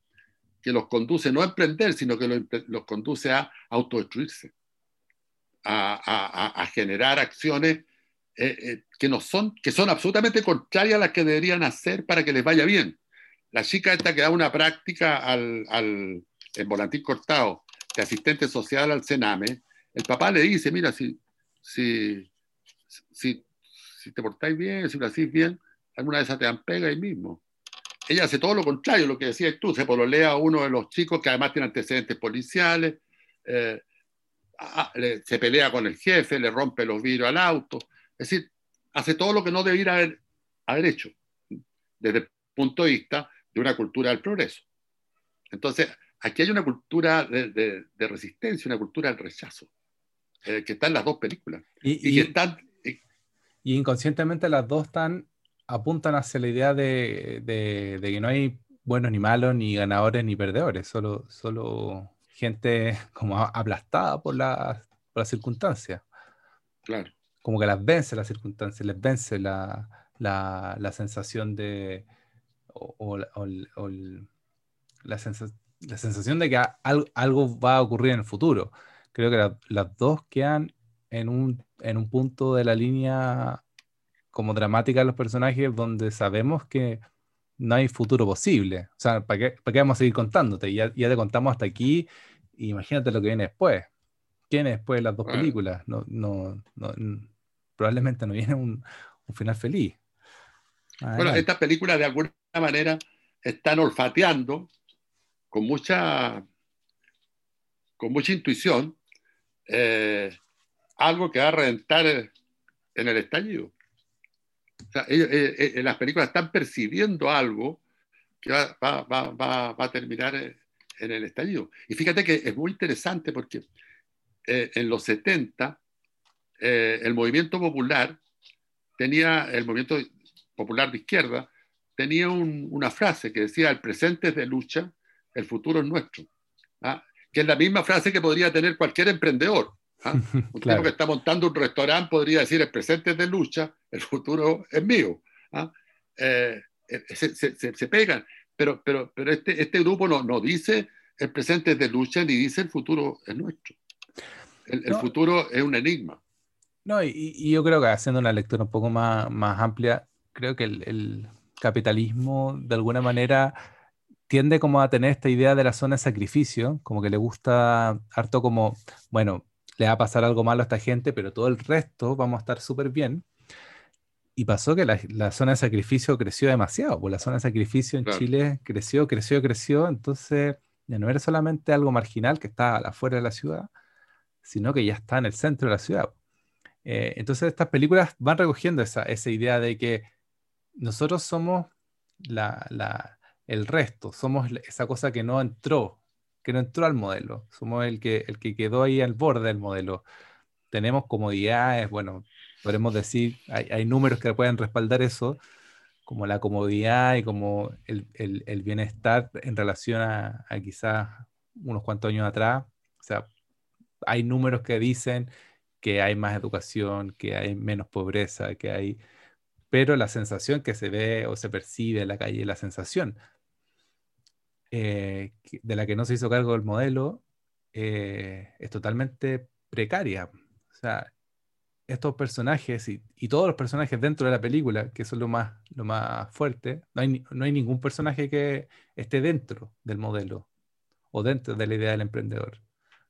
que los conduce no a emprender, sino que los, los conduce a autodestruirse, a, a, a generar acciones eh, eh, que, no son, que son absolutamente contrarias a las que deberían hacer para que les vaya bien. La chica esta que da una práctica al, volantín cortado de asistente social al Sename, el papá le dice, mira, si, si, si, si te portáis bien, si lo hacís bien, alguna vez te dan pega ahí mismo. Ella hace todo lo contrario, lo que decías tú, se pololea a uno de los chicos que además tiene antecedentes policiales, eh, se pelea con el jefe, le rompe los vidrios al auto, es decir, hace todo lo que no debiera haber, haber hecho desde el punto de vista de una cultura del progreso. Entonces, aquí hay una cultura de, resistencia, una cultura del rechazo, eh, que está en las dos películas. Y, están, y inconscientemente las dos están, apuntan hacia la idea de, que no hay buenos ni malos, ni ganadores ni perdedores, solo, solo gente como aplastada por las por la circunstancias. Claro como que las vence las circunstancias, les vence la, la, sensación de, o, la, sensación de que algo va a ocurrir en el futuro. Creo que las dos quedan en un, en un punto de la línea como dramática de los personajes donde sabemos que no hay futuro posible. O sea, ¿para qué, para qué vamos a seguir contándote? Ya, ya te contamos hasta aquí, imagínate lo que viene después. ¿Quién es después de las dos películas? No, no, no, probablemente no viene un, final feliz. Bueno, estas películas de alguna manera están olfateando con mucha, con mucha intuición eh, algo que va a reventar en el estallido. O las películas están percibiendo algo que va, a terminar en el estallido. Y fíjate que es muy interesante porque eh, en los 70 eh, el movimiento popular tenía, el movimiento popular de izquierda, tenía una frase que decía, el presente es de lucha, el futuro es nuestro. ¿ah? Que es la misma frase que podría tener cualquier emprendedor. ¿ah? Un tipo que está montando un restaurante podría decir, el presente es de lucha, el futuro es mío. ¿ah? Eh, eh, se, pegan, pero, pero, pero este, este grupo no, no dice el presente es de lucha ni dice el futuro es nuestro. El, futuro es un enigma. No, y, yo creo que haciendo una lectura un poco más, más amplia, creo que el, capitalismo de alguna manera tiende como a tener esta idea de la zona de sacrificio, como que le gusta harto como, bueno, le va a pasar algo malo a esta gente, pero todo el resto vamos a estar súper bien. Y pasó que la, zona de sacrificio creció demasiado, pues la zona de sacrificio en Chile creció, creció, creció, entonces ya no era solamente algo marginal que está afuera de la ciudad, sino que ya está en el centro de la ciudad. Eh, entonces estas películas van recogiendo esa, idea de que nosotros somos el resto, somos esa cosa que no entró, que no entró al modelo, somos el que, el que quedó ahí al borde del modelo. Tenemos comodidades, bueno, podemos decir, hay, números que pueden respaldar eso, como la comodidad y como el, bienestar en relación a, a quizás unos cuantos años atrás. O sea, hay números que dicen que hay más educación, que hay menos pobreza, que hay... Pero la sensación que se ve o se percibe en la calle, la sensación eh, de la que no se hizo cargo el modelo, eh, es totalmente precaria. O sea, estos personajes y, todos los personajes dentro de la película, que son lo más, lo más fuerte, no hay, no hay ningún personaje que esté dentro del modelo o dentro de la idea del emprendedor.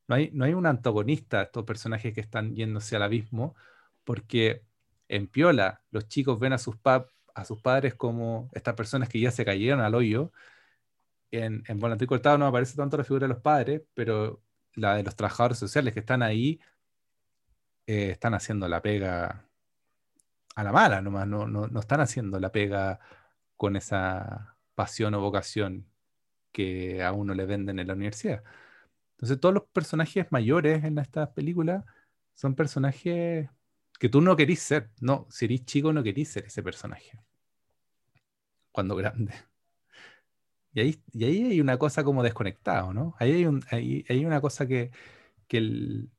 No hay, no hay un antagonista a estos personajes que están yéndose al abismo, porque en Piola los chicos ven a sus, a sus padres como estas personas que ya se cayeron al hoyo. En, en Volantín Cortado no aparece tanto la figura de los padres, pero la de los trabajadores sociales que están ahí, eh, están haciendo la pega a la mala nomás, no, no, no están haciendo la pega con esa pasión o vocación que a uno le venden en la universidad. Entonces todos los personajes mayores en estas películas son personajes que tú no querís ser. No, si eres chico no querís ser ese personaje. Cuando grande. Y ahí, y ahí hay una cosa como desconectado, ¿no? Ahí hay, un, hay una cosa que, que, el,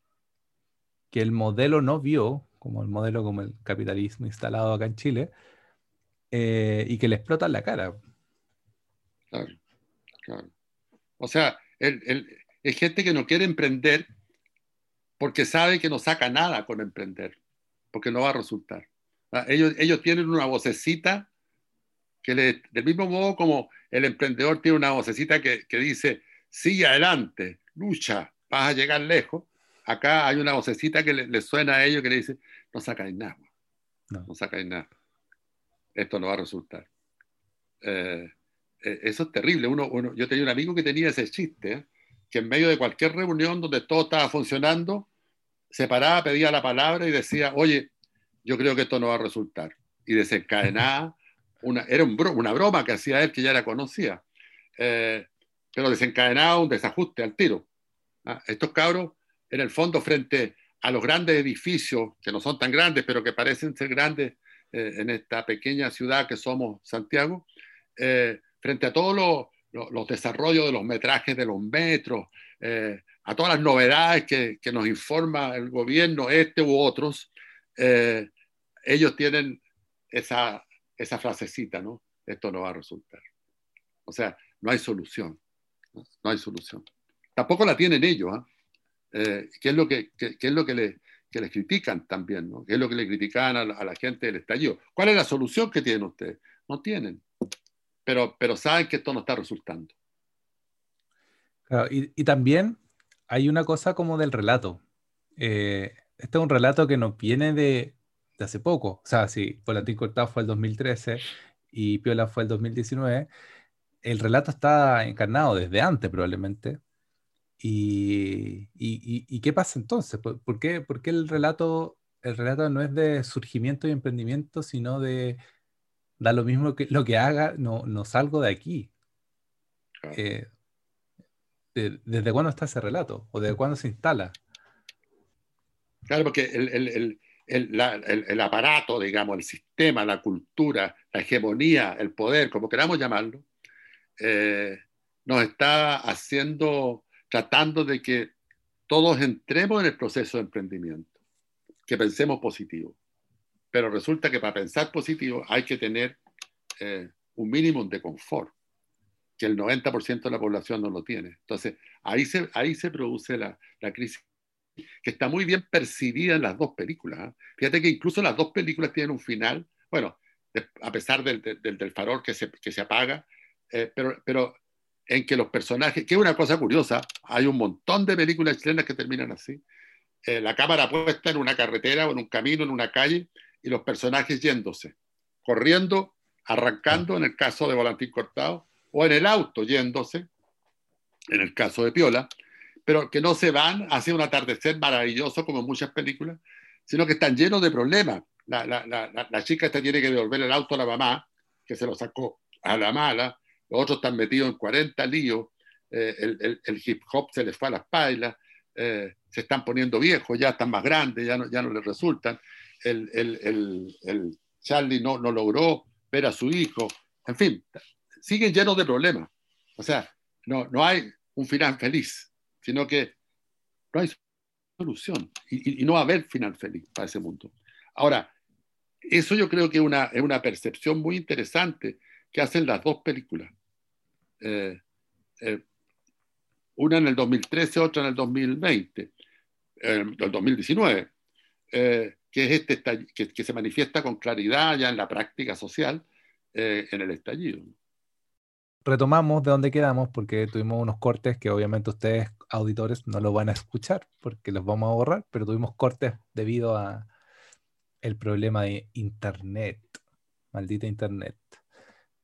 que el modelo no vio, como el modelo como el capitalismo instalado acá en Chile, eh, y que le explota en la cara. Claro, claro. O sea, el, es gente que no quiere emprender porque sabe que no saca nada con emprender, porque no va a resultar. Ah, ellos, ellos tienen una vocecita que le, del mismo modo como el emprendedor tiene una vocecita que, que dice, sigue adelante, lucha, vas a llegar lejos. Acá hay una vocecita que le, suena a ellos que le dice, no sacáis nada, no, no sacáis nada. Esto no va a resultar. Eh, eh, eso es terrible. Uno, uno, yo tenía un amigo que tenía ese chiste. ¿eh? que en medio de cualquier reunión donde todo estaba funcionando, se paraba, pedía la palabra y decía, oye, yo creo que esto no va a resultar. Y desencadenaba, una, era una broma que hacía él que ya era conocida, eh, pero desencadenaba un desajuste al tiro. Ah, estos cabros, en el fondo, frente a los grandes edificios, que no son tan grandes, pero que parecen ser grandes eh, en esta pequeña ciudad que somos Santiago, eh, frente a todos los los, desarrollos de los metrajes de los metros, eh, a todas las novedades que, que, nos informa el gobierno, este u otros, eh, ellos tienen esa, esa frasecita, ¿no? Esto no va a resultar. O sea, no hay solución. No, hay solución. Tampoco la tienen ellos. ¿ah? Eh, ¿Qué es lo que, es lo que, le, que les critican también? ¿no? ¿Qué es lo que le critican a a la gente del estallido? ¿Cuál es la solución que tienen ustedes? No tienen pero, saben que esto no está resultando. Y, también hay una cosa como del relato. Eh, este es un relato que nos viene de, hace poco. O sea, si Volantín Cortado fue el 2013 y Piola fue el 2019, el relato está encarnado desde antes probablemente. ¿Y, qué pasa entonces? ¿Por, qué, el, relato, el relato no es de surgimiento y emprendimiento, sino de da lo mismo que lo que haga, no, no salgo de aquí. Eh, ¿Desde cuándo está ese relato? ¿O desde cuándo se instala? Claro, porque el, el, aparato, digamos, el sistema, la cultura, la hegemonía, el poder, como queramos llamarlo, eh, nos está haciendo, tratando de que todos entremos en el proceso de emprendimiento, que pensemos positivo pero resulta que para pensar positivo hay que tener eh, un mínimo de confort, que el 90% de la población no lo tiene. Entonces, ahí se, ahí se produce la, la crisis, que está muy bien percibida en las dos películas. ¿ah? Fíjate que incluso las dos películas tienen un final, bueno, a pesar del, del, del, farol que se, que se apaga, eh, pero, pero en que los personajes, que es una cosa curiosa, hay un montón de películas chilenas que terminan así, eh, la cámara puesta en una carretera o en un camino, en una calle, y los personajes yéndose, corriendo, arrancando en el caso de Volantín Cortado, o en el auto yéndose, en el caso de Piola, pero que no se van hacia un atardecer maravilloso como en muchas películas, sino que están llenos de problemas. La, la, la, la chica esta tiene que devolver el auto a la mamá, que se lo sacó a la mala, los otros están metidos en 40 líos, eh, el, el, hip hop se les fue a las pailas, eh, se están poniendo viejos, ya están más grandes, ya no, ya no les resultan el, el, Charlie no, no logró ver a su hijo, en fin, siguen llenos de problemas. O sea, no, no hay un final feliz, sino que no hay solución y, no va a haber final feliz para ese mundo. Ahora, eso yo creo que una, es una percepción muy interesante que hacen las dos películas. Eh, eh, una en el 2013, otra en el 2020, eh, el 2019 que, es este que, se manifiesta con claridad ya en la práctica social en el estallido. Retomamos de donde quedamos porque tuvimos unos cortes que obviamente ustedes, auditores, no lo van a escuchar porque los vamos a borrar, pero tuvimos cortes debido a el problema de Internet, maldita Internet.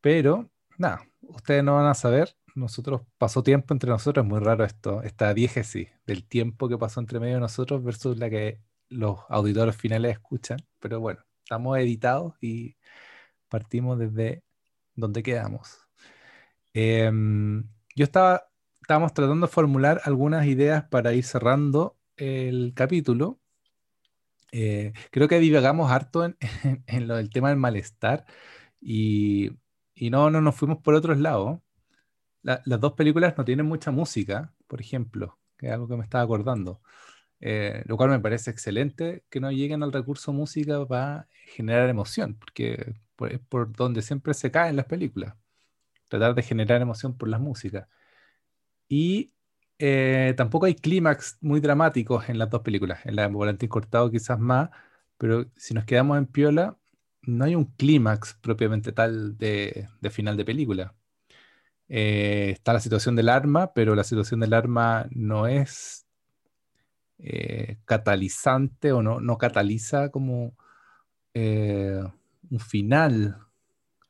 Pero, nada, ustedes no van a saber nosotros pasó tiempo entre nosotros, es muy raro esto, esta diégesis del tiempo que pasó entre medio de nosotros versus la que los auditores finales escuchan. Pero bueno, estamos editados y partimos desde donde quedamos. Em, yo estaba, estábamos tratando de formular algunas ideas para ir cerrando el capítulo. Eh, creo que divagamos harto en, en, lo del tema del malestar y, no, no nos fuimos por otros lados. las dos películas no tienen mucha música, por ejemplo, que es algo que me estaba acordando. Eh, lo cual me parece excelente que no lleguen al recurso música para generar emoción, porque es por donde siempre se caen las películas. Tratar de generar emoción por las músicas. Y eh, tampoco hay clímax muy dramáticos en las dos películas. En la de Volantín Cortado quizás más, pero si nos quedamos en Piola, no hay un clímax propiamente tal de, final de película. Eh, está la situación del arma, pero la situación del arma no es eh, catalizante o no, no cataliza como un final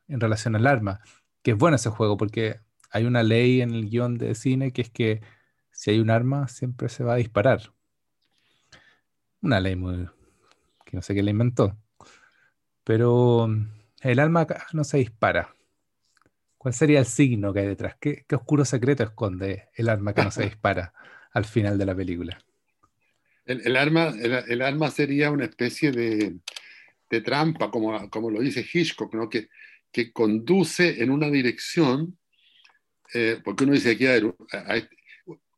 en relación al arma. Que es bueno ese juego porque hay una ley en el guion de cine que es que si hay un arma siempre se va a disparar. Una ley muy... que no sé quién la inventó. Pero mm, el arma no se dispara. ¿Cuál sería el signo que hay detrás? ¿Qué, oscuro secreto esconde el arma que no se dispara al final de la película? El, arma, el, arma sería una especie de, de trampa, como, como lo dice Hitchcock, ¿no? que, que conduce en una dirección, eh, porque uno dice aquí, a,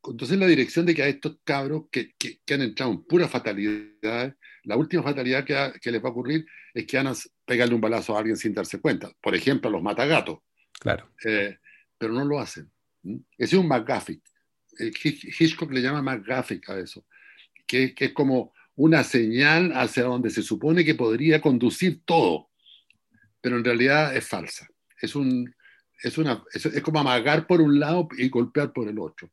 entonces la dirección de que a estos cabros que, que, han entrado en pura fatalidad, la última fatalidad que, que, les va a ocurrir es que van a pegarle un balazo a alguien sin darse cuenta. Por ejemplo, a los matagatos. Claro. Eh, pero no lo hacen. Ese es un McGuffin. Hitchcock le llama McGuffin a eso, que, que, es como una señal hacia donde se supone que podría conducir todo, pero en realidad es falsa. Es, un, es, una, es, es como amagar por un lado y golpear por el otro.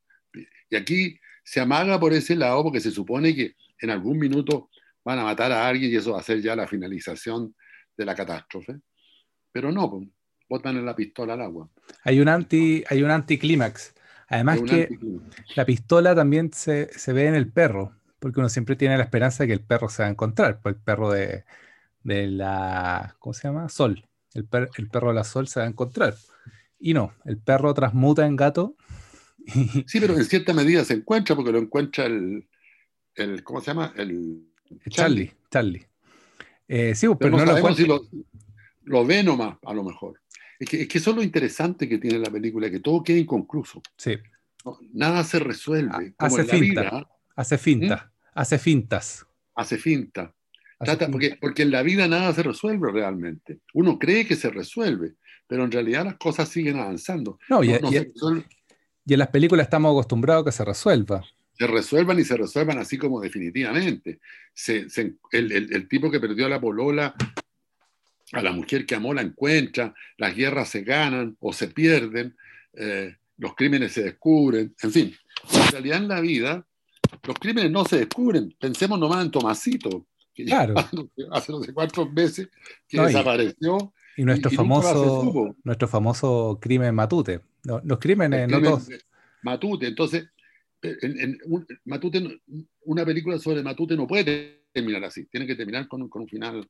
Y aquí se amaga por ese lado porque se supone que en algún minuto van a matar a alguien y eso va a ser ya la finalización de la catástrofe. Pero no, pues, botan en la pistola al agua. Hay un anti, hay un anticlímax. Además que la pistola también se, se, ve en el perro, porque uno siempre tiene la esperanza de que el perro se va a encontrar, pues el perro de, de la, ¿cómo se llama? Sol. El, el perro de la sol se va a encontrar. Y no, el perro transmuta en gato Sí, pero en cierta medida se encuentra porque lo encuentra el, el ¿cómo se llama? El Charlie. Charlie. Eh, sí, pero, no, sabemos si lo, ve nomás, a lo mejor. Es que, es que eso es lo interesante que tiene la película, que todo queda inconcluso. Sí. nada se resuelve. hace, finta, hace finta. ¿Mm? Hace fintas. Hace finta. Porque, porque en la vida nada se resuelve realmente. Uno cree que se resuelve, pero en realidad las cosas siguen avanzando. No, y, y en las películas estamos acostumbrados a que se resuelva. Se resuelvan y se resuelvan así como definitivamente. el, tipo que perdió a la polola, a la mujer que amó la encuentra, las guerras se ganan o se pierden, eh, los crímenes se descubren, en fin. En realidad en la vida los crímenes no se descubren. Pensemos nomás en Tomasito, que claro. hace no sé cuántos meses que desapareció. Y, nuestro, famoso, nuestro famoso crimen Matute. los crímenes, no todos. Matute, entonces, en, Matute, una película sobre Matute no puede terminar así, tiene que terminar con, con un final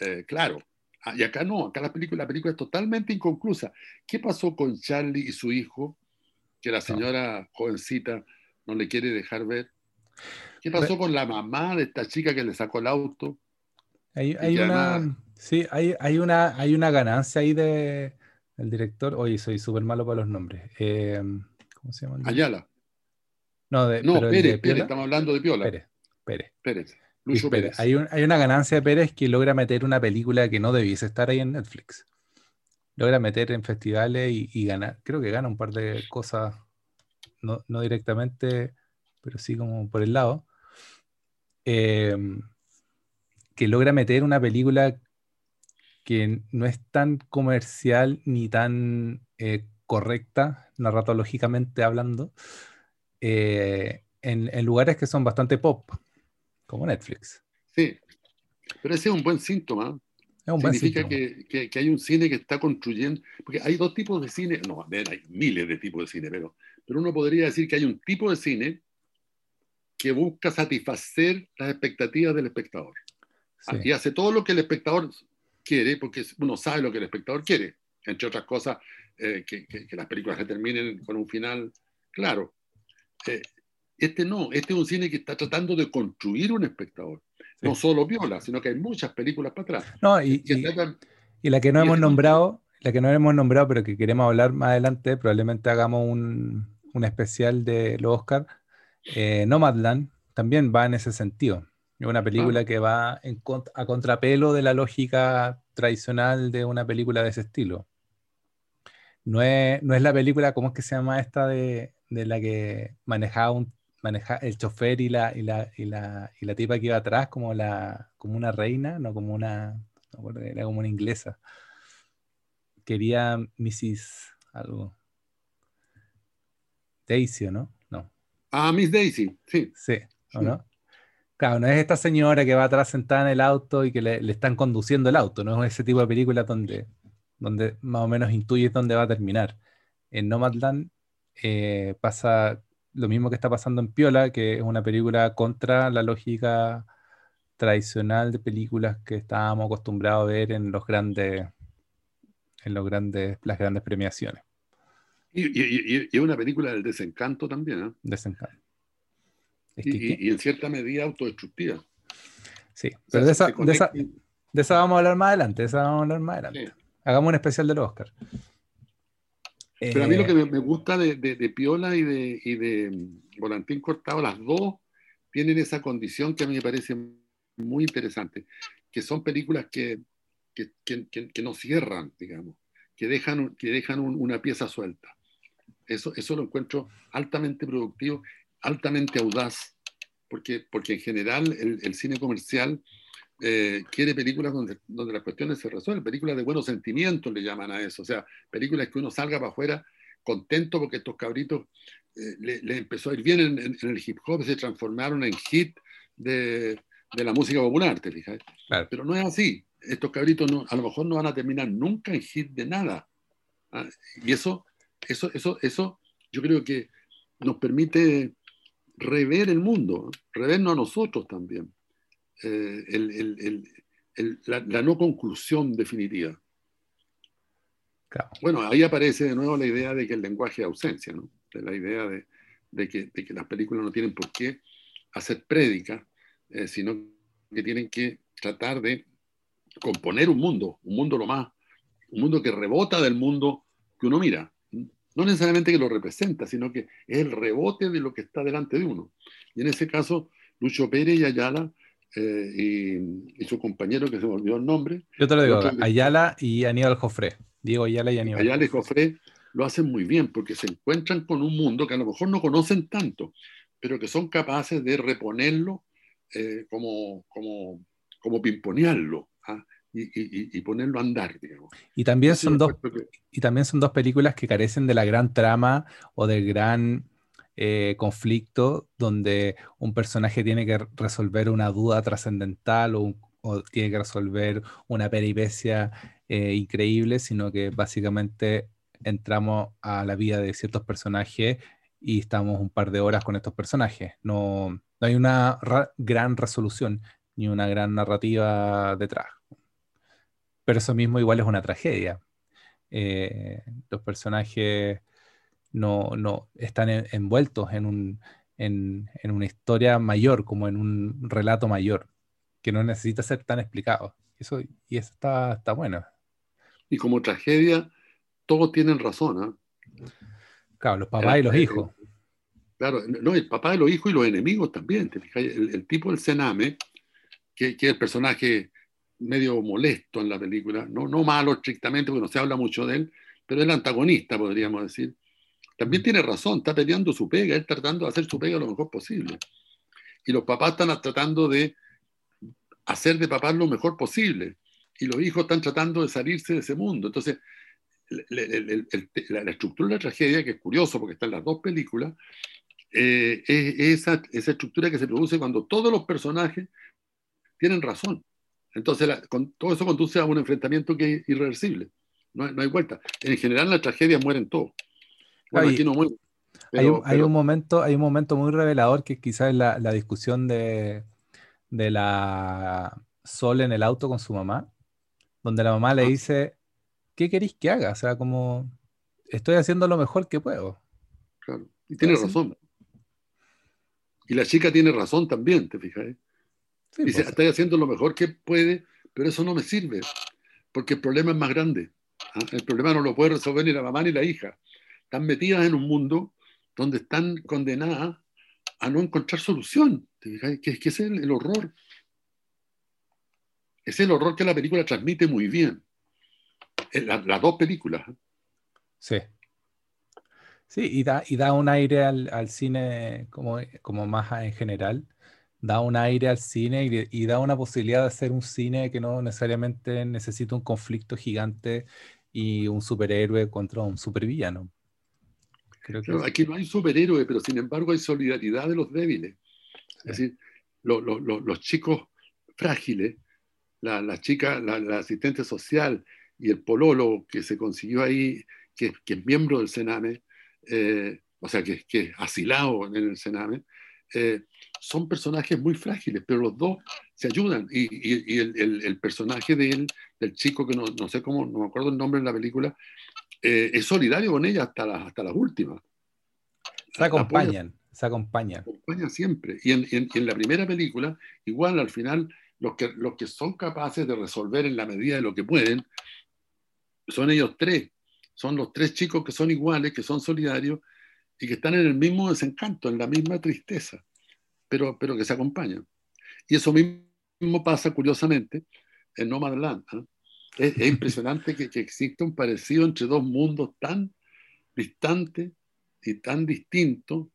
eh, claro. Ah, y acá no, acá la película, la película es totalmente inconclusa. ¿Qué pasó con Charlie y su hijo, que la señora jovencita no le quiere dejar ver? ¿Qué pasó con la mamá de esta chica que le sacó el auto? Hay, hay una, Sí, hay, hay, una, hay una ganancia ahí de, del director. Oye, soy súper malo para los nombres. Eh, ¿Cómo se llama? Ayala. No, de, no Pérez, Pérez, estamos hablando de Piola. Pérez. Pérez. Pérez. Lucho Pérez. Hay, hay, una ganancia de Pérez que logra meter una película que no debiese estar ahí en Netflix. Logra meter en festivales y, y ganar. Creo que gana un par de cosas, no, no directamente, pero sí como por el lado. Eh, que logra meter una película que no es tan comercial ni tan eh, correcta, narratológicamente hablando, eh, en, lugares que son bastante pop, como Netflix. Sí, pero ese es un buen síntoma. significa que, que, hay un cine que está construyendo, porque hay dos tipos de cine, no, hay miles de tipos de cine, pero, pero uno podría decir que hay un tipo de cine que busca satisfacer las expectativas del espectador. Y hace todo lo que el espectador quiere, porque uno sabe lo que el espectador quiere, entre otras cosas, eh, que, que, las películas se terminen con un final claro. Eh, este no, este es un cine que está tratando de construir un espectador. No solo Viola, sino que hay muchas películas para atrás. No, y, y, la que no hemos nombrado, la que no hemos nombrado, pero que queremos hablar más adelante, probablemente hagamos un, un especial de los Oscar. Eh, Nomadland también va en ese sentido. Es una película ah. que va en a contrapelo de la lógica tradicional de una película de ese estilo. No es, no es la película, ¿cómo es que se llama esta de, de la que manejaba un maneja el chofer y la, y la, y la, y la tipa que iba atrás como, la, como una reina, no como una, era como una inglesa. Quería Mrs. algo. Daisy, no? Ah, Miss Daisy, sí. Sí, ¿o no? Claro, no es esta señora que va atrás sentada en el auto y que le, le, están conduciendo el auto, no es ese tipo de película donde, donde más o menos intuyes dónde va a terminar. En Nomadland eh, pasa lo mismo que está pasando en Piola, que es una película contra la lógica tradicional de películas que estábamos acostumbrados a ver en los grandes, en los grandes, las grandes premiaciones. Y, es una película del desencanto también, ¿eh? Desencanto. y, en cierta medida autodestructiva. Sí, pero de, esa, de, esa, de, esa, vamos a hablar más adelante, de esa vamos a hablar más adelante. Hagamos un especial del Oscar. Pero a mí lo que eh, me, gusta de, de, Piola y de, y de mm, Volantín Cortado, las dos tienen esa condición que a mí me parece muy interesante, que son películas que, que, que, no cierran, digamos, que dejan, que dejan una pieza suelta. Eso, eso lo encuentro altamente productivo, altamente audaz, porque, porque en general el, el cine comercial eh, quiere películas donde, donde las cuestiones se resuelven, películas de buenos sentimientos le llaman a eso, o sea, películas que uno salga para afuera contento porque estos cabritos eh, le, empezó a ir bien en, el hip hop, se transformaron en hit de, de la música popular, te fijas. Pero no es así, estos cabritos no, a lo mejor no van a terminar nunca en hit de nada. ¿ah? Y eso, eso, eso, eso yo creo que nos permite rever el mundo, revernos a nosotros también. Eh, el, la, no conclusión definitiva. Bueno, ahí aparece de nuevo la idea de que el lenguaje es ausencia, ¿no? de la idea de, de, que, de, que, las películas no tienen por qué hacer prédica, eh, sino que tienen que tratar de componer un mundo, un mundo lo más, un mundo que rebota del mundo que uno mira. No necesariamente que lo representa, sino que es el rebote de lo que está delante de uno. Y en ese caso, Lucho Pérez y Ayala eh, y, su compañero que se volvió el nombre. Yo te lo digo, Ayala y Aníbal Jofré. Diego Ayala y Aníbal. Ayala y Jofré lo hacen muy bien porque se encuentran con un mundo que a lo mejor no conocen tanto, pero que son capaces de reponerlo eh, como, como, como pimponearlo ¿ah? Y, ponerlo a andar, digamos. Y también, son dos, y también son dos películas que carecen de la gran trama o del gran eh, conflicto donde un personaje tiene que resolver una duda trascendental o, tiene que resolver una peripecia eh, increíble, sino que básicamente entramos a la vida de ciertos personajes y estamos un par de horas con estos personajes. No, no hay una gran resolución ni una gran narrativa detrás. Pero eso mismo igual es una tragedia. Eh, los personajes no, no están envueltos en, un, en, en, una historia mayor, como en un relato mayor, que no necesita ser tan explicado. Eso, y eso está, está bueno. Y como tragedia, todos tienen razón. ¿eh? Claro, los papás y los hijos. Claro, no, el papá y los hijos y los enemigos también. El, tipo del Sename, que, que, es el personaje medio molesto en la película, no, no malo estrictamente, porque no se habla mucho de él, pero el antagonista, podríamos decir también tiene razón, está peleando su pega, él tratando de hacer su pega lo mejor posible. Y los papás están tratando de hacer de papás lo mejor posible. Y los hijos están tratando de salirse de ese mundo. Entonces, la, estructura de la tragedia, que es curioso porque está en las dos películas, eh, es esa, esa, estructura que se produce cuando todos los personajes tienen razón. Entonces, con, todo eso conduce a un enfrentamiento que es irreversible. No, hay vuelta. En general, las tragedias mueren todos. Bueno, aquí no mueren. hay, un momento, hay un momento muy revelador que quizás es la, la discusión de, de la Sol en el auto con su mamá, donde la mamá le ah. dice, ¿qué queréis que haga? O sea, como, estoy haciendo lo mejor que puedo. Claro, y tiene razón. Y la chica tiene razón también, te fijas. Dice, pues. estoy haciendo lo mejor que puede, pero eso no me sirve, porque el problema es más grande. ¿ah? El problema no lo puede resolver ni la mamá ni la hija. Están metidas en un mundo donde están condenadas a no encontrar solución. Que, que es el, horror. Es el horror que la película transmite muy bien. Eh, las dos películas. ¿eh? Sí. Sí, y da, y da un aire al, al cine como, como más en general da un aire al cine y, da una posibilidad de hacer un cine que no necesariamente necesita un conflicto gigante y un superhéroe contra un supervillano. aquí no hay superhéroe, pero sin embargo hay solidaridad de los débiles. Es decir, los chicos frágiles, la, chica, la, asistente social y el pololo que se consiguió ahí, que, es miembro del Sename, eh, o sea, que, que es asilado en el Sename, eh, son personajes muy frágiles, pero los dos se ayudan. Y, el, personaje de él, del chico que no, no, sé cómo, no me acuerdo el nombre en la película, eh, es solidario con ella hasta, las hasta las últimas. Se acompañan, se acompañan. Se acompañan siempre. Y en, la primera película, igual al final, los que, los que son capaces de resolver en la medida de lo que pueden, son ellos tres. Son los tres chicos que son iguales, que son solidarios y que están en el mismo desencanto, en la misma tristeza pero, pero que se acompañan. Y eso mismo pasa curiosamente en Nomadland. ¿ah? Es, es, impresionante que, que exista un parecido entre dos mundos tan distantes y tan distintos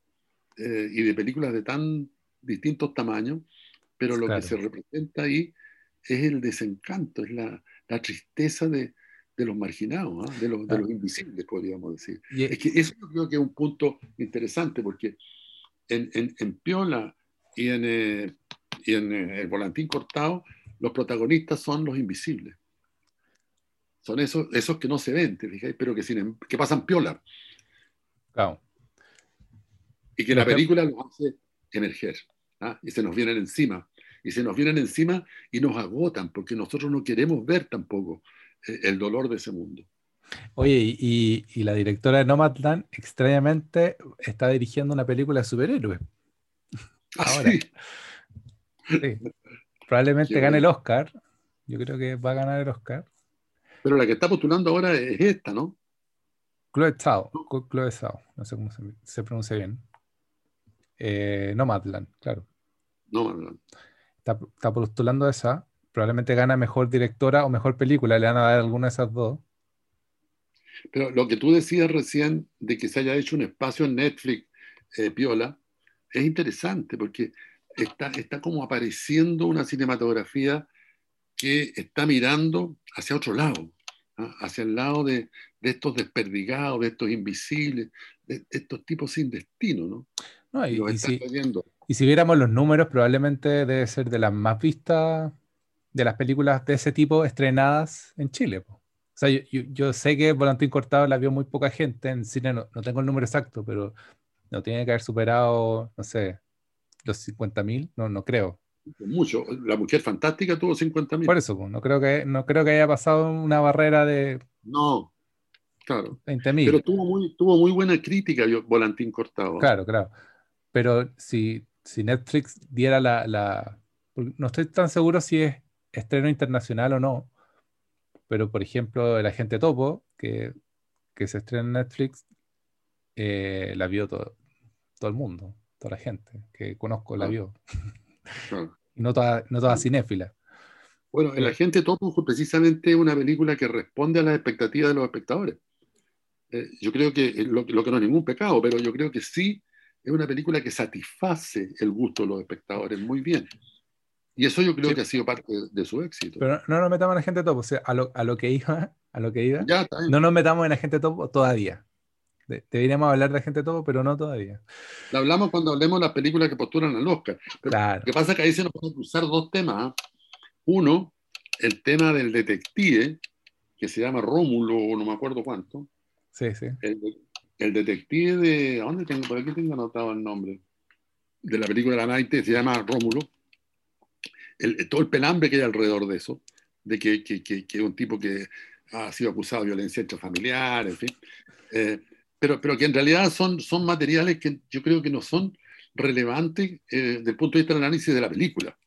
eh, y de películas de tan distintos tamaños, pero lo que se representa ahí es el desencanto, es la, la tristeza de, de, los marginados, ¿ah? de, los, de, los, invisibles, podríamos decir. es que eso yo creo que es un punto interesante, porque en, en, en Piola y en, eh, y en eh, el volantín cortado, los protagonistas son los invisibles. Son esos, esos que no se ven, pero que, sin, que pasan piola. Claro. Y que la película los hace emerger. ¿ah? Y se nos vienen encima. Y se nos vienen encima y nos agotan, porque nosotros no queremos ver tampoco eh, el dolor de ese mundo. Oye, y, y, la directora de Nomadland, extrañamente, está dirigiendo una película de superhéroes. Ahora. Sí. Probablemente gane el Oscar. Yo creo que va a ganar el Oscar. Pero la que está postulando ahora es esta, ¿no? Chloe Zhao. Chloe Zhao. No sé cómo se, pronuncia bien. Eh, Nomadland, claro. Nomadland. Está, está postulando esa. Probablemente gana mejor directora o mejor película. Le van a dar alguna de esas dos. Pero lo que tú decías recién de que se haya hecho un espacio en Netflix, eh, Piola, es interesante porque está, está como apareciendo una cinematografía que está mirando hacia otro lado, ¿ah? hacia el lado de, de, estos desperdigados, de estos invisibles, de, estos tipos sin destino, ¿no? no y, si, y, si, viéramos los números, probablemente debe ser de las más vistas de las películas de ese tipo estrenadas en Chile. O sea, yo, yo, sé que Volantín Cortado la vio muy poca gente en cine, no, no tengo el número exacto, pero no tiene que haber superado, no sé, los 50.000, no, no creo. Mucho. La Mujer Fantástica tuvo 50.000. Por eso, pues, no creo, que, no creo que haya pasado una barrera de... No, claro. 20.000. Pero tuvo muy, tuvo muy buena crítica Volantín Cortado. Claro, claro. Pero si, si Netflix diera la, la... No estoy tan seguro si es estreno internacional o no, pero por ejemplo, El Agente Topo, que, que se estrena en Netflix, eh, la vio todo, todo el mundo, toda la gente que conozco la vio. y no toda, no toda cinéfila. Bueno, El Agente Topo fue precisamente una película que responde a las expectativas de los espectadores. Eh, yo creo que, lo, que no es ningún pecado, pero yo creo que sí es una película que satisface el gusto de los espectadores muy bien. Y eso yo creo que ha sido parte de, su éxito. Pero no nos metamos en Agente Topo, o sea, a lo, a lo que iba, a lo que iba, no nos metamos en Agente Topo todavía. Deberíamos hablar de gente todo, pero no todavía. Lo hablamos cuando hablemos de las películas que postulan al Oscar. Lo que pasa es que ahí se nos pueden cruzar dos temas. ¿ah? Uno, el tema del detective, que se llama Rómulo, no me acuerdo cuánto. Sí, sí. El, detective de. ¿A dónde tengo? Por aquí tengo anotado el nombre. De la película de la Maite, se llama Rómulo. El, todo el pelambre que hay alrededor de eso, de que, que, que, que un tipo que ha sido acusado de violencia intrafamiliar, en fin. Eh, pero, pero que en realidad son, son materiales que yo creo que no son relevantes eh, desde el punto de vista del análisis de la película.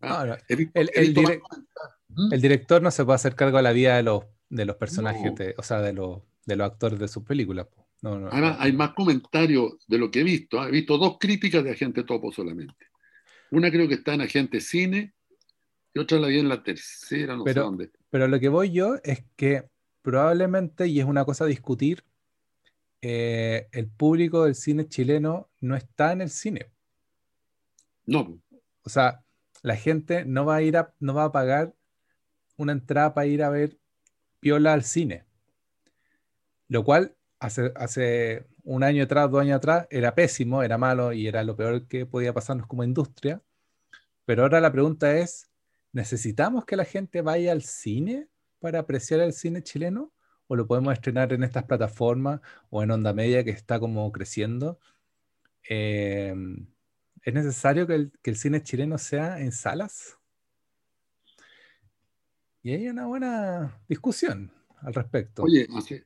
¿Ah? el, el, director no se puede hacer cargo de la vida de los, de los personajes, o sea, de los, de los actores de sus películas. No, no, Además, hay más comentarios de lo que he visto. ¿ah? He visto dos críticas de Agente Topo solamente. Una creo que está en Agente Cine y otra la vi en la tercera, no pero, sé dónde. Pero lo que voy yo es que probablemente, y es una cosa a discutir, eh, el público del cine chileno no está en el cine. No. O sea, la gente no va a ir a, no va a pagar una entrada para ir a ver Piola al cine. Lo cual hace, hace un año atrás, dos años atrás, era pésimo, era malo y era lo peor que podía pasarnos como industria. Pero ahora la pregunta es, ¿necesitamos que la gente vaya al cine para apreciar el cine chileno? ¿O lo podemos estrenar en estas plataformas o en onda media que está como creciendo? Eh, ¿Es necesario que el, cine chileno sea en salas? Y hay una buena discusión al respecto. Oye, hace,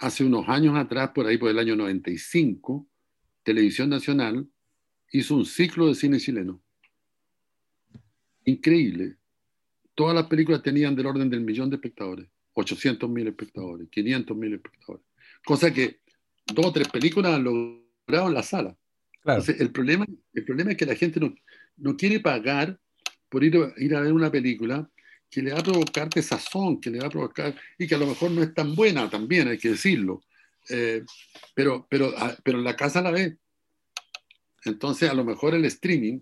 hace unos años atrás, por ahí por el año 95, Televisión Nacional hizo un ciclo de cine chileno. Increíble. Todas las películas tenían del orden del millón de espectadores, 800 mil espectadores, 500 mil espectadores. Cosa que dos o tres películas han logrado en la sala el, problema, el problema es que la gente no, no quiere pagar por ir, ir a ver una película que le va a provocar desazón, que le va a provocar, y que a lo mejor no es tan buena también, hay que decirlo. Eh, pero, pero, ah, pero en la casa la ve. Entonces, a lo mejor el streaming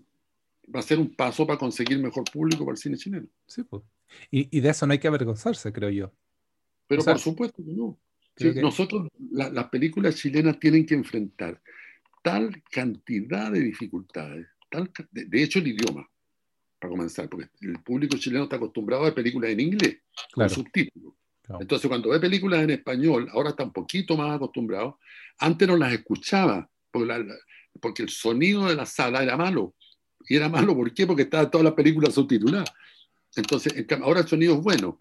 va a ser un paso para conseguir mejor público para el cine chileno. Sí, pues. Y, y de eso no hay que avergonzarse, creo yo. Pero por supuesto que no. Nosotros, las películas chilenas tienen que enfrentar tal cantidad de dificultades, tal, de, hecho el idioma, para comenzar, porque el público chileno está acostumbrado a ver películas en inglés, con subtítulos. Entonces, cuando ve películas en español, ahora está un poquito más acostumbrado. Antes no las escuchaba, porque, el sonido de la sala era malo. Y era malo, ¿por qué? Porque estaba toda la película subtitulada. Entonces, ahora el sonido es bueno,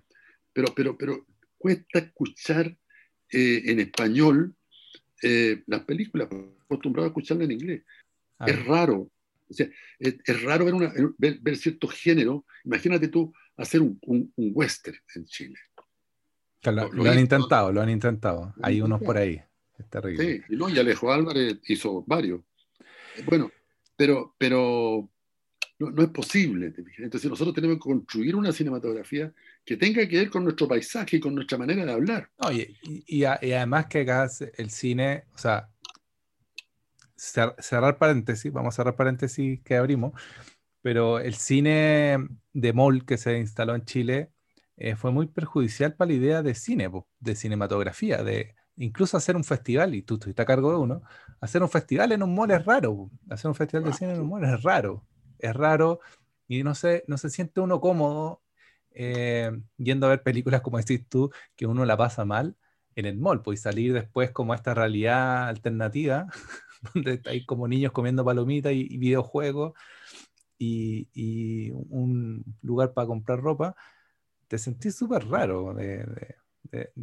pero, pero, pero cuesta escuchar eh, en español eh, las películas acostumbrado a escucharla en inglés. Es raro. O sea, es, raro ver, una, ver, ciertos géneros. Imagínate tú hacer un, un, western en Chile. Lo, han intentado, lo han intentado. Hay unos por ahí. Es terrible. Sí, y, no, y Alejo Álvarez hizo varios. Bueno, pero, pero no, es posible. Entonces nosotros tenemos que construir una cinematografía que tenga que ver con nuestro paisaje y con nuestra manera de hablar. Oye, y, y, además que hagas el cine, o sea, cerrar paréntesis, vamos a cerrar paréntesis que abrimos, pero el cine de mall que se instaló en Chile eh, fue muy perjudicial para la idea de cine, de cinematografía, de incluso hacer un festival, y tú estás a cargo de uno, hacer un festival en un mall es raro, hacer un festival de cine en un mall es raro, es raro y no se, no se siente uno cómodo eh, yendo a ver películas como decís tú, que uno la pasa mal en el mall, pues salir después como esta realidad alternativa donde hay como niños comiendo palomitas y, videojuegos y, un lugar para comprar ropa, te sentís súper raro de,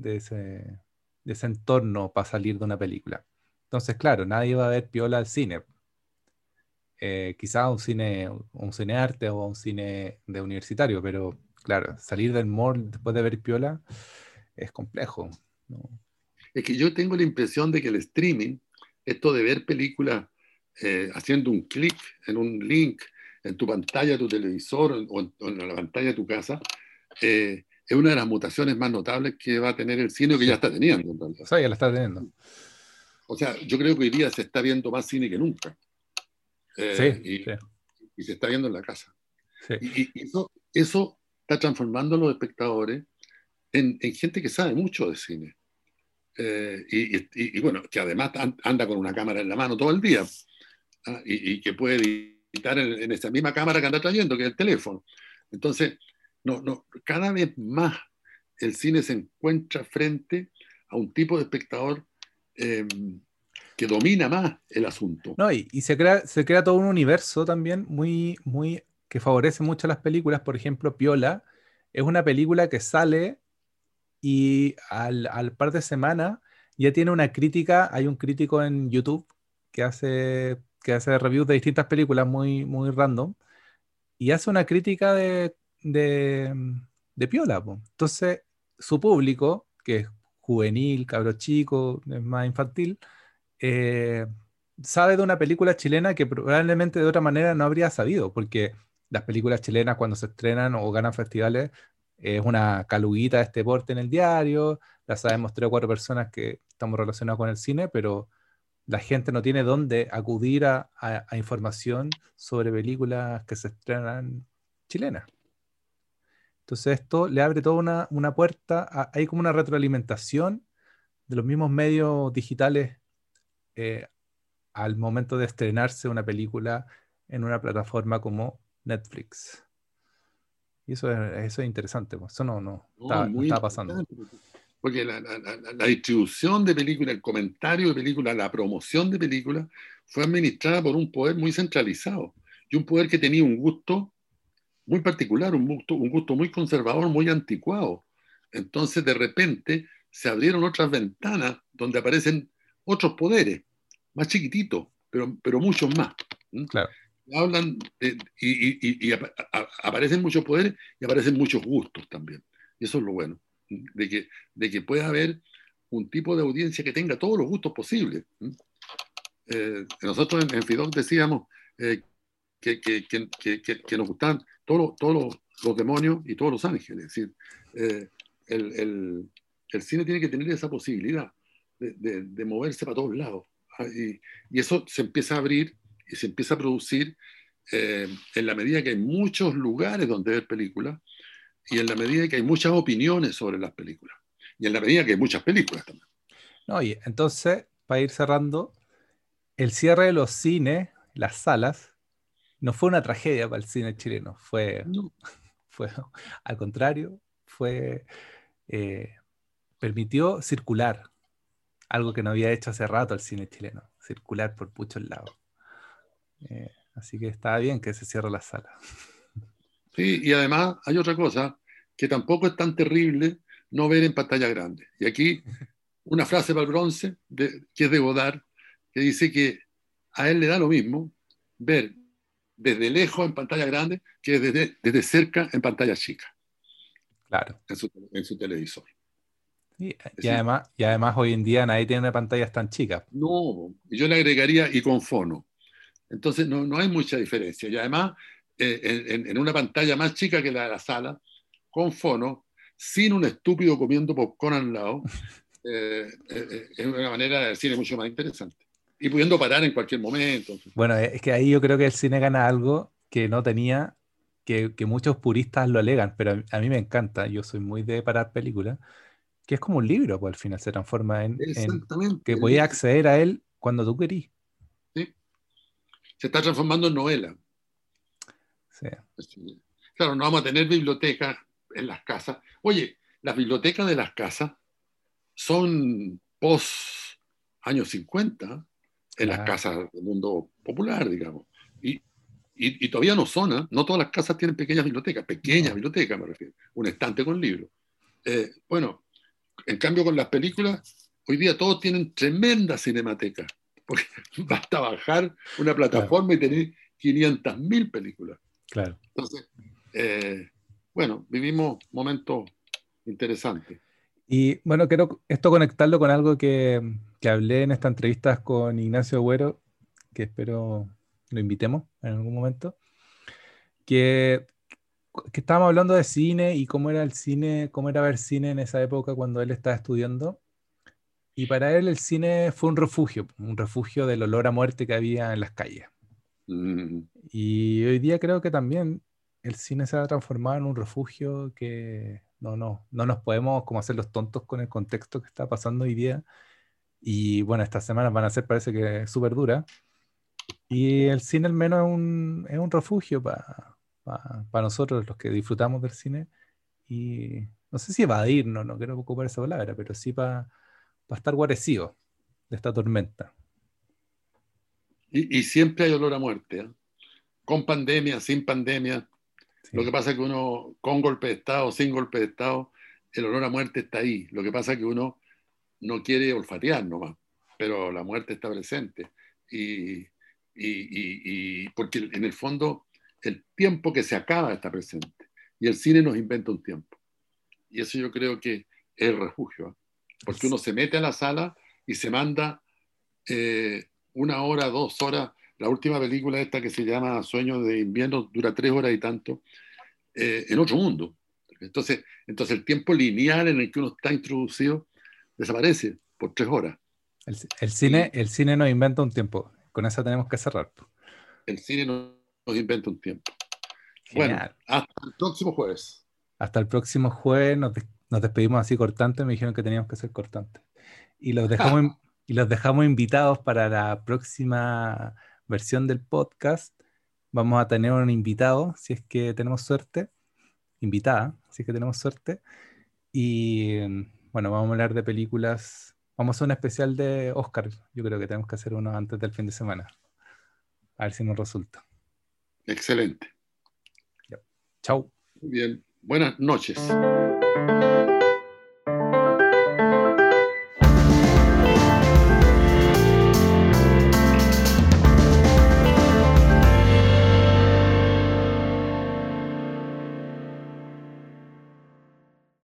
ese, entorno para salir de una película. Entonces, claro, nadie va a ver piola al cine. Eh, quizás un cine, un cine arte o un cine de universitario, pero claro, salir del mall después de ver piola es complejo. Es que yo tengo la impresión de que el streaming esto de ver películas eh, haciendo un clic en un link en tu pantalla, tu televisor o en, la pantalla de tu casa, eh, es una de las mutaciones más notables que va a tener el cine, que ya está teniendo en realidad. O sea, ya la está teniendo. O sea, yo creo que hoy día se está viendo más cine que nunca. Eh, sí, y, se está viendo en la casa. Y, eso, eso, está transformando a los espectadores en, en gente que sabe mucho de cine. Eh, y, bueno, que además anda con una cámara en la mano todo el día ¿ah? y, que puede editar en, esa misma cámara que anda trayendo, que es el teléfono. Entonces, cada vez más el cine se encuentra frente a un tipo de espectador em, que domina más el asunto. No, y, se, crea, se crea todo un universo también muy, muy, que favorece mucho las películas. Por ejemplo, Piola es una película que sale y al, al par de semanas ya tiene una crítica, hay un crítico en YouTube que hace, que hace reviews de distintas películas muy, muy random y hace una crítica de, de, Piola. Entonces, su público, que es juvenil, cabro chico, es más infantil, eh, sabe de una película chilena que probablemente de otra manera no habría sabido, porque las películas chilenas cuando se estrenan o ganan festivales es una caluguita de este porte en el diario, la sabemos tres o cuatro personas que estamos relacionados con el cine, pero la gente no tiene dónde acudir a, información sobre películas que se estrenan chilenas. Entonces esto le abre toda una, puerta, hay como una retroalimentación de los mismos medios digitales eh, al momento de estrenarse una película en una plataforma como Netflix. Y eso es, eso es interesante, pues. eso no, no, está, pasando. Porque la, distribución de películas, el comentario de películas, la promoción de películas fue administrada por un poder muy centralizado y un poder que tenía un gusto muy particular, un gusto, un gusto muy conservador, muy anticuado. Entonces, de repente, se abrieron otras ventanas donde aparecen otros poderes, más chiquititos, pero, pero muchos más. Claro hablan y, aparecen muchos poderes y aparecen muchos gustos también. Y eso es lo bueno, de que, de que pueda haber un tipo de audiencia que tenga todos los gustos posibles. Eh, nosotros en, FIDOC decíamos eh, que, que, que, nos gustan todos, todos los, demonios y todos los ángeles. Es decir, eh, el, el, el, cine tiene que tener esa posibilidad de, de, moverse para todos lados. Ah, y, y, eso se empieza a abrir y se empieza a producir eh, en la medida que hay muchos lugares donde ver películas y en la medida que hay muchas opiniones sobre las películas y en la medida que hay muchas películas también. No, y entonces, para ir cerrando, el cierre de los cines, las salas, no fue una tragedia para el cine chileno, fue, fue al contrario, fue, eh, permitió circular, algo que no había hecho hace rato el cine chileno, circular por muchos lados. Eh, así que está bien que se cierre la sala. Sí, y además hay otra cosa, que tampoco es tan terrible no ver en pantalla grande. Y aquí una frase para el bronce, que es de Godard, que dice que a él le da lo mismo ver desde lejos en pantalla grande que desde, desde cerca en pantalla chica. Claro. En su, televisor. y, además, y además hoy en día nadie tiene pantallas tan chicas. No, yo le agregaría y con fono. Entonces no, no hay mucha diferencia. Y además, eh, en, una pantalla más chica que la de la sala, con fono, sin un estúpido comiendo popcorn al lado, eh, eh, es una manera de cine mucho más interesante. Y pudiendo parar en cualquier momento. Bueno, es que ahí yo creo que el cine gana algo que no tenía, que, que muchos puristas lo alegan, pero a, mí me encanta, yo soy muy de parar películas, que es como un libro, pues al final se transforma en, en que podías acceder a él cuando tú querís se está transformando en novela. Claro, no vamos a tener bibliotecas en las casas. Oye, las bibliotecas de las casas son post años 50 en las casas del mundo popular, digamos. Y, y, todavía no son, ¿eh? no todas las casas tienen pequeñas bibliotecas, pequeñas bibliotecas me refiero, un estante con libros. Eh, bueno, en cambio con las películas, hoy día todos tienen tremendas cinematecas porque basta bajar una plataforma y tener 500.000 películas. Claro. Entonces, eh, bueno, vivimos momentos interesantes. Y bueno, quiero esto conectarlo con algo que, que hablé en esta entrevista con Ignacio Agüero, que espero lo invitemos en algún momento, que, que estábamos hablando de cine y cómo era el cine, cómo era ver cine en esa época cuando él estaba estudiando. Y para él el cine fue un refugio, un refugio del olor a muerte que había en las calles. Mm. Y hoy día creo que también el cine se ha transformado en un refugio que no, no, no nos podemos como hacer los tontos con el contexto que está pasando hoy día. Y bueno, estas semanas van a ser, parece que súper duras. Y el cine al menos es un, es un refugio para para nosotros, los que disfrutamos del cine, y no sé si evadirnos, no quiero ocupar esa palabra, pero sí para estar guarecido de esta tormenta. Y, siempre hay olor a muerte, ¿eh? con pandemia, sin pandemia. Lo que pasa es que uno, con golpe de Estado, sin golpe de Estado, el olor a muerte está ahí. Lo que pasa es que uno no quiere olfatear nomás, pero la muerte está presente. Y, y, porque en el fondo el tiempo que se acaba está presente. Y el cine nos inventa un tiempo. Y eso yo creo que es el refugio. ¿eh? Porque uno se mete a la sala y se manda eh, una hora, dos horas. La última película esta que se llama Sueño de invierno dura tres horas y tanto, eh, en otro mundo. Entonces, entonces el tiempo lineal en el que uno está introducido desaparece por tres horas. El, cine, el cine nos inventa un tiempo. Con eso tenemos que cerrar. El cine nos, inventa un tiempo. Bueno, hasta el próximo jueves. Hasta el próximo jueves nos, nos despedimos así cortantes. Me dijeron que teníamos que ser cortantes. Y los dejamos, y los dejamos invitados para la próxima versión del podcast. Vamos a tener un invitado, si es que tenemos suerte, invitada, si es que tenemos suerte. Y bueno, vamos a hablar de películas. Vamos a hacer un especial de Oscar. Yo creo que tenemos que hacer uno antes del fin de semana. A ver si nos resulta. Excelente. Chao. Muy bien. Buenas noches.